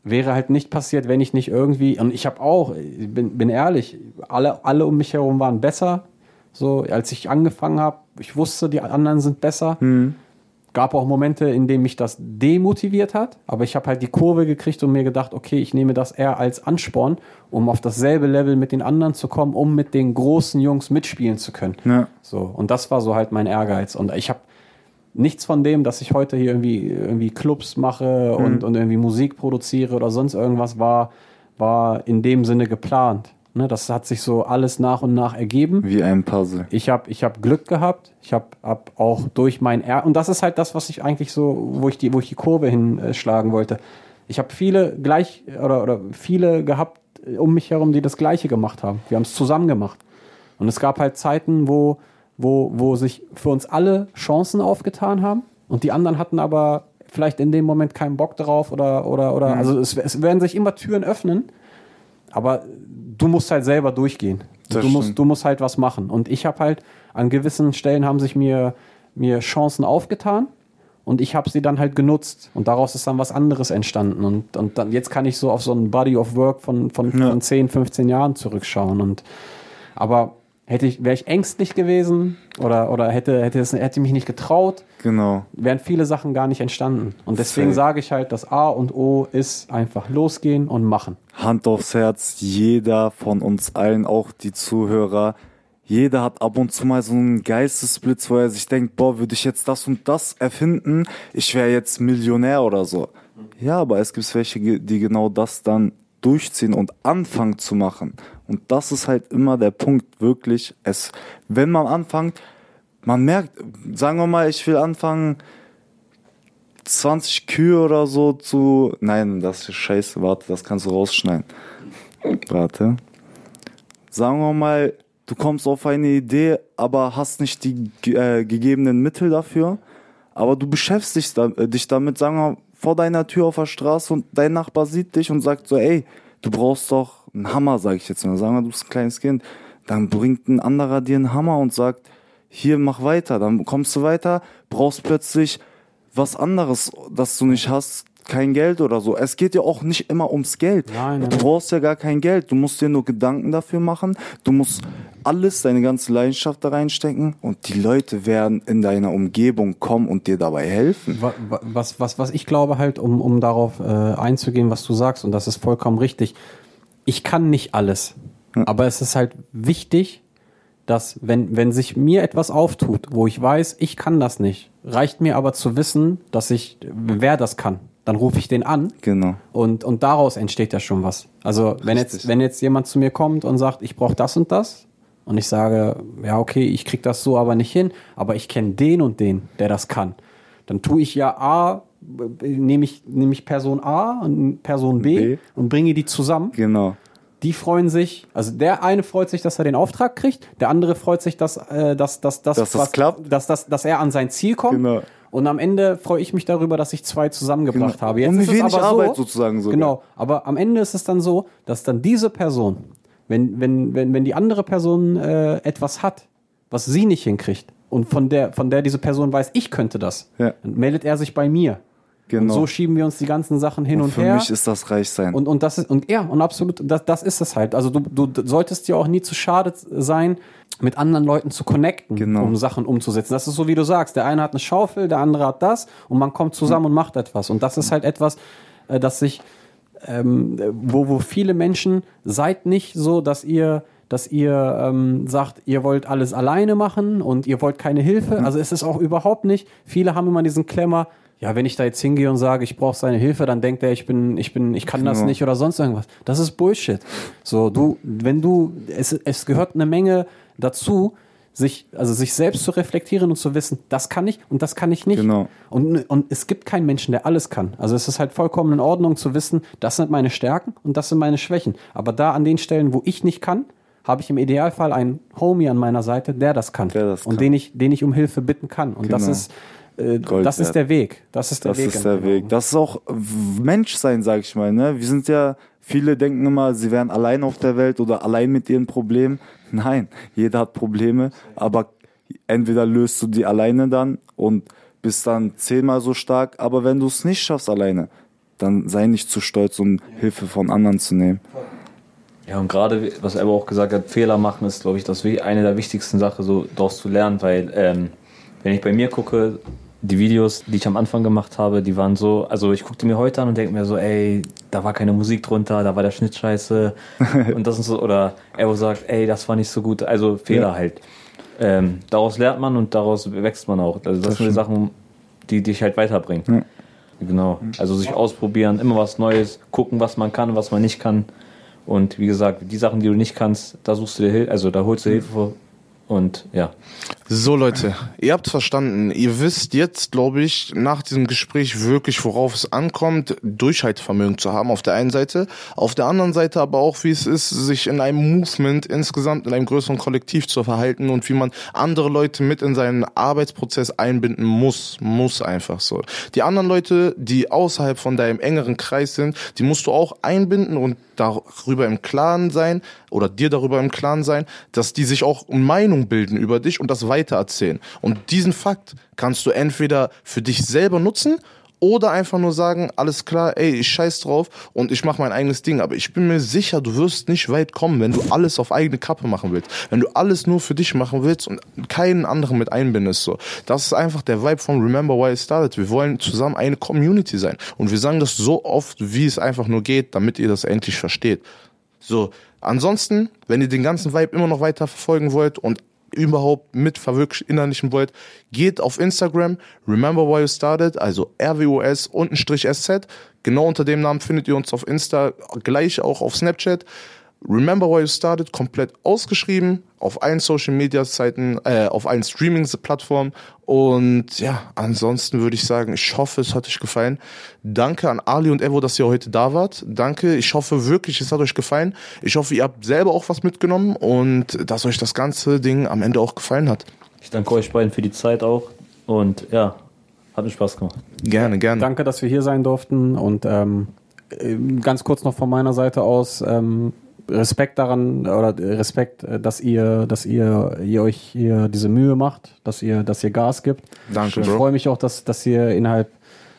wäre halt nicht passiert, wenn ich nicht irgendwie, und ich habe auch, ich bin, bin ehrlich, alle, alle um mich herum waren besser, so als ich angefangen habe, ich wusste, die anderen sind besser. Mhm gab auch Momente, in denen mich das demotiviert hat, aber ich habe halt die Kurve gekriegt und mir gedacht, okay, ich nehme das eher als Ansporn, um auf dasselbe Level mit den anderen zu kommen, um mit den großen Jungs mitspielen zu können. Ja. So und das war so halt mein Ehrgeiz und ich habe nichts von dem, dass ich heute hier irgendwie, irgendwie Clubs mache und, Mhm. und irgendwie Musik produziere oder sonst irgendwas war, war in dem Sinne geplant. Ne, das hat sich so alles nach und nach ergeben. Wie ein Puzzle. Ich habe ich hab Glück gehabt. Ich habe hab auch durch mein er und das ist halt das, was ich eigentlich so, wo ich die, wo ich die Kurve hinschlagen wollte. Ich habe viele gleich oder, oder viele gehabt äh, um mich herum, die das Gleiche gemacht haben. Wir haben es zusammen gemacht. Und es gab halt Zeiten, wo, wo, wo sich für uns alle Chancen aufgetan haben und die anderen hatten aber vielleicht in dem Moment keinen Bock drauf oder, oder, oder, Mhm. also es, es werden sich immer Türen öffnen, aber du musst halt selber durchgehen. Das Du musst, stimmt. du musst halt was machen. Und ich habe halt, an gewissen Stellen haben sich mir, mir Chancen aufgetan und ich habe sie dann halt genutzt. Und daraus ist dann was anderes entstanden. Und, und dann, jetzt kann ich so auf so ein Body of Work von, von, Ja. von 10, 15 Jahren zurückschauen. Und, aber hätte ich, wäre ich ängstlich gewesen oder, oder hätte, hätte, es, hätte ich mich nicht getraut, Genau. wären viele Sachen gar nicht entstanden. Und deswegen Safe. sage ich halt, das A und O ist einfach losgehen und machen. Hand aufs Herz, jeder von uns allen, auch die Zuhörer, jeder hat ab und zu mal so einen Geistesblitz, wo er sich denkt, boah, würde ich jetzt das und das erfinden, ich wäre jetzt Millionär oder so. Ja, aber es gibt welche, die genau das dann durchziehen und anfangen zu machen. Und das ist halt immer der Punkt, wirklich, es, wenn man anfängt, man merkt, sagen wir mal, ich will anfangen, 20 Kühe oder so zu. Nein, das ist scheiße, warte, das kannst du rausschneiden. Warte. Sagen wir mal, du kommst auf eine Idee, aber hast nicht die äh, gegebenen Mittel dafür. Aber du beschäftigst äh, dich damit, sagen wir vor deiner Tür auf der Straße und dein Nachbar sieht dich und sagt so, ey, du brauchst doch einen Hammer, sag ich jetzt mal. Sagen wir, du bist ein kleines Kind. Dann bringt ein anderer dir einen Hammer und sagt, hier, mach weiter. Dann kommst du weiter, brauchst plötzlich was anderes, das du nicht hast, kein Geld oder so. Es geht ja auch nicht immer ums Geld. Nein, nein, du brauchst ja gar kein Geld. Du musst dir nur Gedanken dafür machen. Du musst alles, deine ganze Leidenschaft da reinstecken und die Leute werden in deiner Umgebung kommen und dir dabei helfen. Wa- wa- Was, was, was ich glaube halt, um, um darauf äh, einzugehen, was du sagst, und das ist vollkommen richtig, ich kann nicht alles. Aber es ist halt wichtig, dass wenn, wenn sich mir etwas auftut, wo ich weiß, ich kann das nicht, reicht mir aber zu wissen, dass ich, wer das kann. Dann rufe ich den an Genau. und, und daraus entsteht ja schon was. Also wenn jetzt, wenn jetzt jemand zu mir kommt und sagt, ich brauche das und das, und ich sage, ja, okay, ich krieg das so aber nicht hin, aber ich kenne den und den, der das kann, dann tue ich ja A, nehme ich, nehme ich Person A und Person B, B. und bringe die zusammen. Genau. Die freuen sich, also der eine freut sich, dass er den Auftrag kriegt, der andere freut sich, dass, äh, dass, dass, dass, Dass das klappt. Dass, dass, dass er an sein Ziel kommt. Genau. Und am Ende freue ich mich darüber, dass ich zwei zusammengebracht Genau. habe. Jetzt Und ist es wenig aber Arbeit so, sozusagen sogar. Genau, aber am Ende ist es dann so, dass dann diese Person, wenn, wenn, wenn, wenn die andere Person äh, etwas hat, was sie nicht hinkriegt, und von der, von der diese Person weiß, ich könnte das, Ja. dann meldet er sich bei mir. Und Genau. so schieben wir uns die ganzen Sachen hin und, Für her. mich ist das Reichsein. Und, und das ist, und ja, und absolut, das, das ist es halt. Also du, du solltest dir auch nie zu schade sein, mit anderen Leuten zu connecten, Genau. um Sachen umzusetzen. Das ist so, wie du sagst. Der eine hat eine Schaufel, der andere hat das und man kommt zusammen und macht etwas. Und das ist halt etwas, äh, das sich, ähm, wo, wo viele Menschen seid nicht so, dass ihr dass ihr ähm, sagt, ihr wollt alles alleine machen und ihr wollt keine Hilfe. Also es ist auch überhaupt nicht. Viele haben immer diesen Klemmer, ja, wenn ich da jetzt hingehe und sage, ich brauche seine Hilfe, dann denkt er, ich bin, ich bin, ich kann das Genau. nicht oder sonst irgendwas. Das ist Bullshit. So, du, wenn du, es, es gehört eine Menge dazu, sich, also sich selbst zu reflektieren und zu wissen, das kann ich und das kann ich nicht. Genau. Und, und es gibt keinen Menschen, der alles kann. Also es ist halt vollkommen in Ordnung zu wissen, das sind meine Stärken und das sind meine Schwächen. Aber da an den Stellen, wo ich nicht kann, habe ich im Idealfall einen Homie an meiner Seite, der das kann. Der das und kann. den ich, den ich um Hilfe bitten kann. Und das Genau. ist, äh, Gold das wert. ist der Weg. Das ist der Das Weg. ist in der Weg. Das ist auch Menschsein, sag ich mal. Ne? Wir sind ja, viele denken immer, sie wären allein auf der Welt oder allein mit ihren Problemen. Nein, jeder hat Probleme, aber entweder löst du die alleine dann und bist dann zehnmal so stark, aber wenn du es nicht schaffst alleine, dann sei nicht zu stolz, um Hilfe von anderen zu nehmen. Ja, und gerade, was er auch gesagt hat, Fehler machen ist, glaube ich, das eine der wichtigsten Sachen, so daraus zu lernen, weil, ähm, wenn ich bei mir gucke, die Videos, die ich am Anfang gemacht habe, die waren so, also ich guckte mir heute an und denke mir so, ey, da war keine Musik drunter, da war der Schnitt scheiße und das ist so, oder er sagt, ey, das war nicht so gut, also Fehler Ja. halt. Ähm, daraus lernt man und daraus wächst man auch. Also das, Das sind die. Sachen, die dich halt weiterbringen. Ja. Genau. Also sich ausprobieren, immer was Neues, gucken, was man kann, was man nicht kann. Und wie gesagt, die Sachen, die du nicht kannst, da suchst du dir Hilfe, also da holst du Hilfe und ja. So Leute, ihr habt verstanden. Ihr wisst jetzt, glaube ich, nach diesem Gespräch wirklich, worauf es ankommt, Durchhaltevermögen zu haben auf der einen Seite, auf der anderen Seite aber auch, wie es ist, sich in einem Movement insgesamt in einem größeren Kollektiv zu verhalten und wie man andere Leute mit in seinen Arbeitsprozess einbinden muss, muss einfach so. Die anderen Leute, die außerhalb von deinem engeren Kreis sind, die musst du auch einbinden und darüber im Klaren sein oder dir darüber im Klaren sein, dass die sich auch Meinung bilden über dich und das weitererzählen. Und diesen Fakt kannst du entweder für dich selber nutzen oder einfach nur sagen, alles klar, ey, ich scheiß drauf und ich mache mein eigenes Ding. Aber ich bin mir sicher, du wirst nicht weit kommen, wenn du alles auf eigene Kappe machen willst. Wenn du alles nur für dich machen willst und keinen anderen mit einbindest. So. Das ist einfach der Vibe von Remember Why I Started. Wir wollen zusammen eine Community sein. Und wir sagen das so oft, wie es einfach nur geht, damit ihr das endlich versteht. So, ansonsten, wenn ihr den ganzen Vibe immer noch weiter verfolgen wollt und überhaupt mit verwirklichen wollt, geht auf Instagram, remember why you started, also RWOS unten Strich SZ. Genau unter dem Namen findet ihr uns auf Insta, gleich auch auf Snapchat. Remember Why You Started komplett ausgeschrieben auf allen Social Media Seiten, äh, auf allen Streaming Plattformen und ja, ansonsten würde ich sagen, ich hoffe, es hat euch gefallen. Danke an Ali und Evo, dass ihr heute da wart. Danke, ich hoffe wirklich, es hat euch gefallen. Ich hoffe, ihr habt selber auch was mitgenommen und dass euch das ganze Ding am Ende auch gefallen hat. Ich danke euch beiden für die Zeit auch und ja, hat mir Spaß gemacht. Gerne, gerne. Danke, dass wir hier sein durften und ähm, ganz kurz noch von meiner Seite aus. Ähm, Respekt daran oder Respekt, äh, dass ihr, dass ihr, ihr euch hier diese Mühe macht, dass ihr, dass ihr Gas gibt. Danke. Ich freue mich auch, dass, dass ihr innerhalb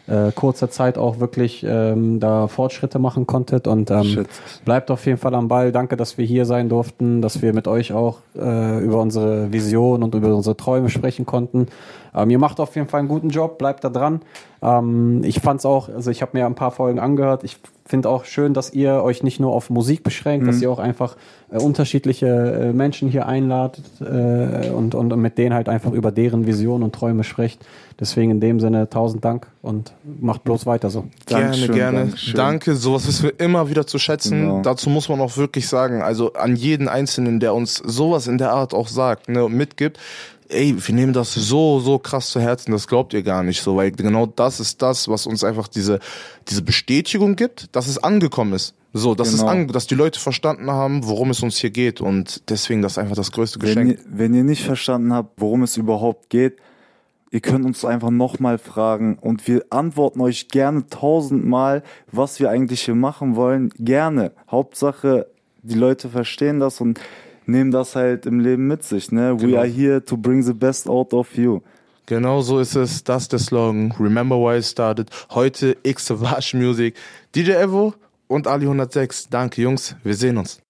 äh, kurzer Zeit auch wirklich ähm, da Fortschritte machen konntet und ähm, bleibt auf jeden Fall am Ball. Danke, dass wir hier sein durften, dass wir mit euch auch äh, über unsere Vision und über unsere Träume sprechen konnten. Ähm, ihr macht auf jeden Fall einen guten Job, bleibt da dran. Ähm, ich fand's auch, also ich habe mir ein paar Folgen angehört. Ich finde auch schön, dass ihr euch nicht nur auf Musik beschränkt, mhm. dass ihr auch einfach äh, unterschiedliche äh, Menschen hier einladet äh, und, und mit denen halt einfach über deren Vision und Träume spricht. Deswegen in dem Sinne tausend Dank und macht bloß weiter so. Gerne, Dankeschön, gerne. Dankeschön. Danke, sowas ist wir immer wieder zu schätzen. Genau. Dazu muss man auch wirklich sagen, also an jeden Einzelnen, der uns sowas in der Art auch sagt ne, und mitgibt, ey, wir nehmen das so, so krass zu Herzen, das glaubt ihr gar nicht so, weil genau das ist das, was uns einfach diese, diese Bestätigung gibt, dass es angekommen ist. So, dass genau. es an, dass die Leute verstanden haben, worum es uns hier geht und deswegen das ist einfach das größte Geschenk. Wenn ihr, wenn ihr nicht verstanden habt, worum es überhaupt geht, ihr könnt uns einfach nochmal fragen und wir antworten euch gerne tausendmal, was wir eigentlich hier machen wollen. Gerne. Hauptsache, die Leute verstehen das und nehmen das halt im Leben mit sich. Ne? Genau. We are here to bring the best out of you. Genau so ist es. Das ist der Slogan. Remember why it started. Heute X Savage Music. DJ Evo und Ali 106. Danke, Jungs. Wir sehen uns.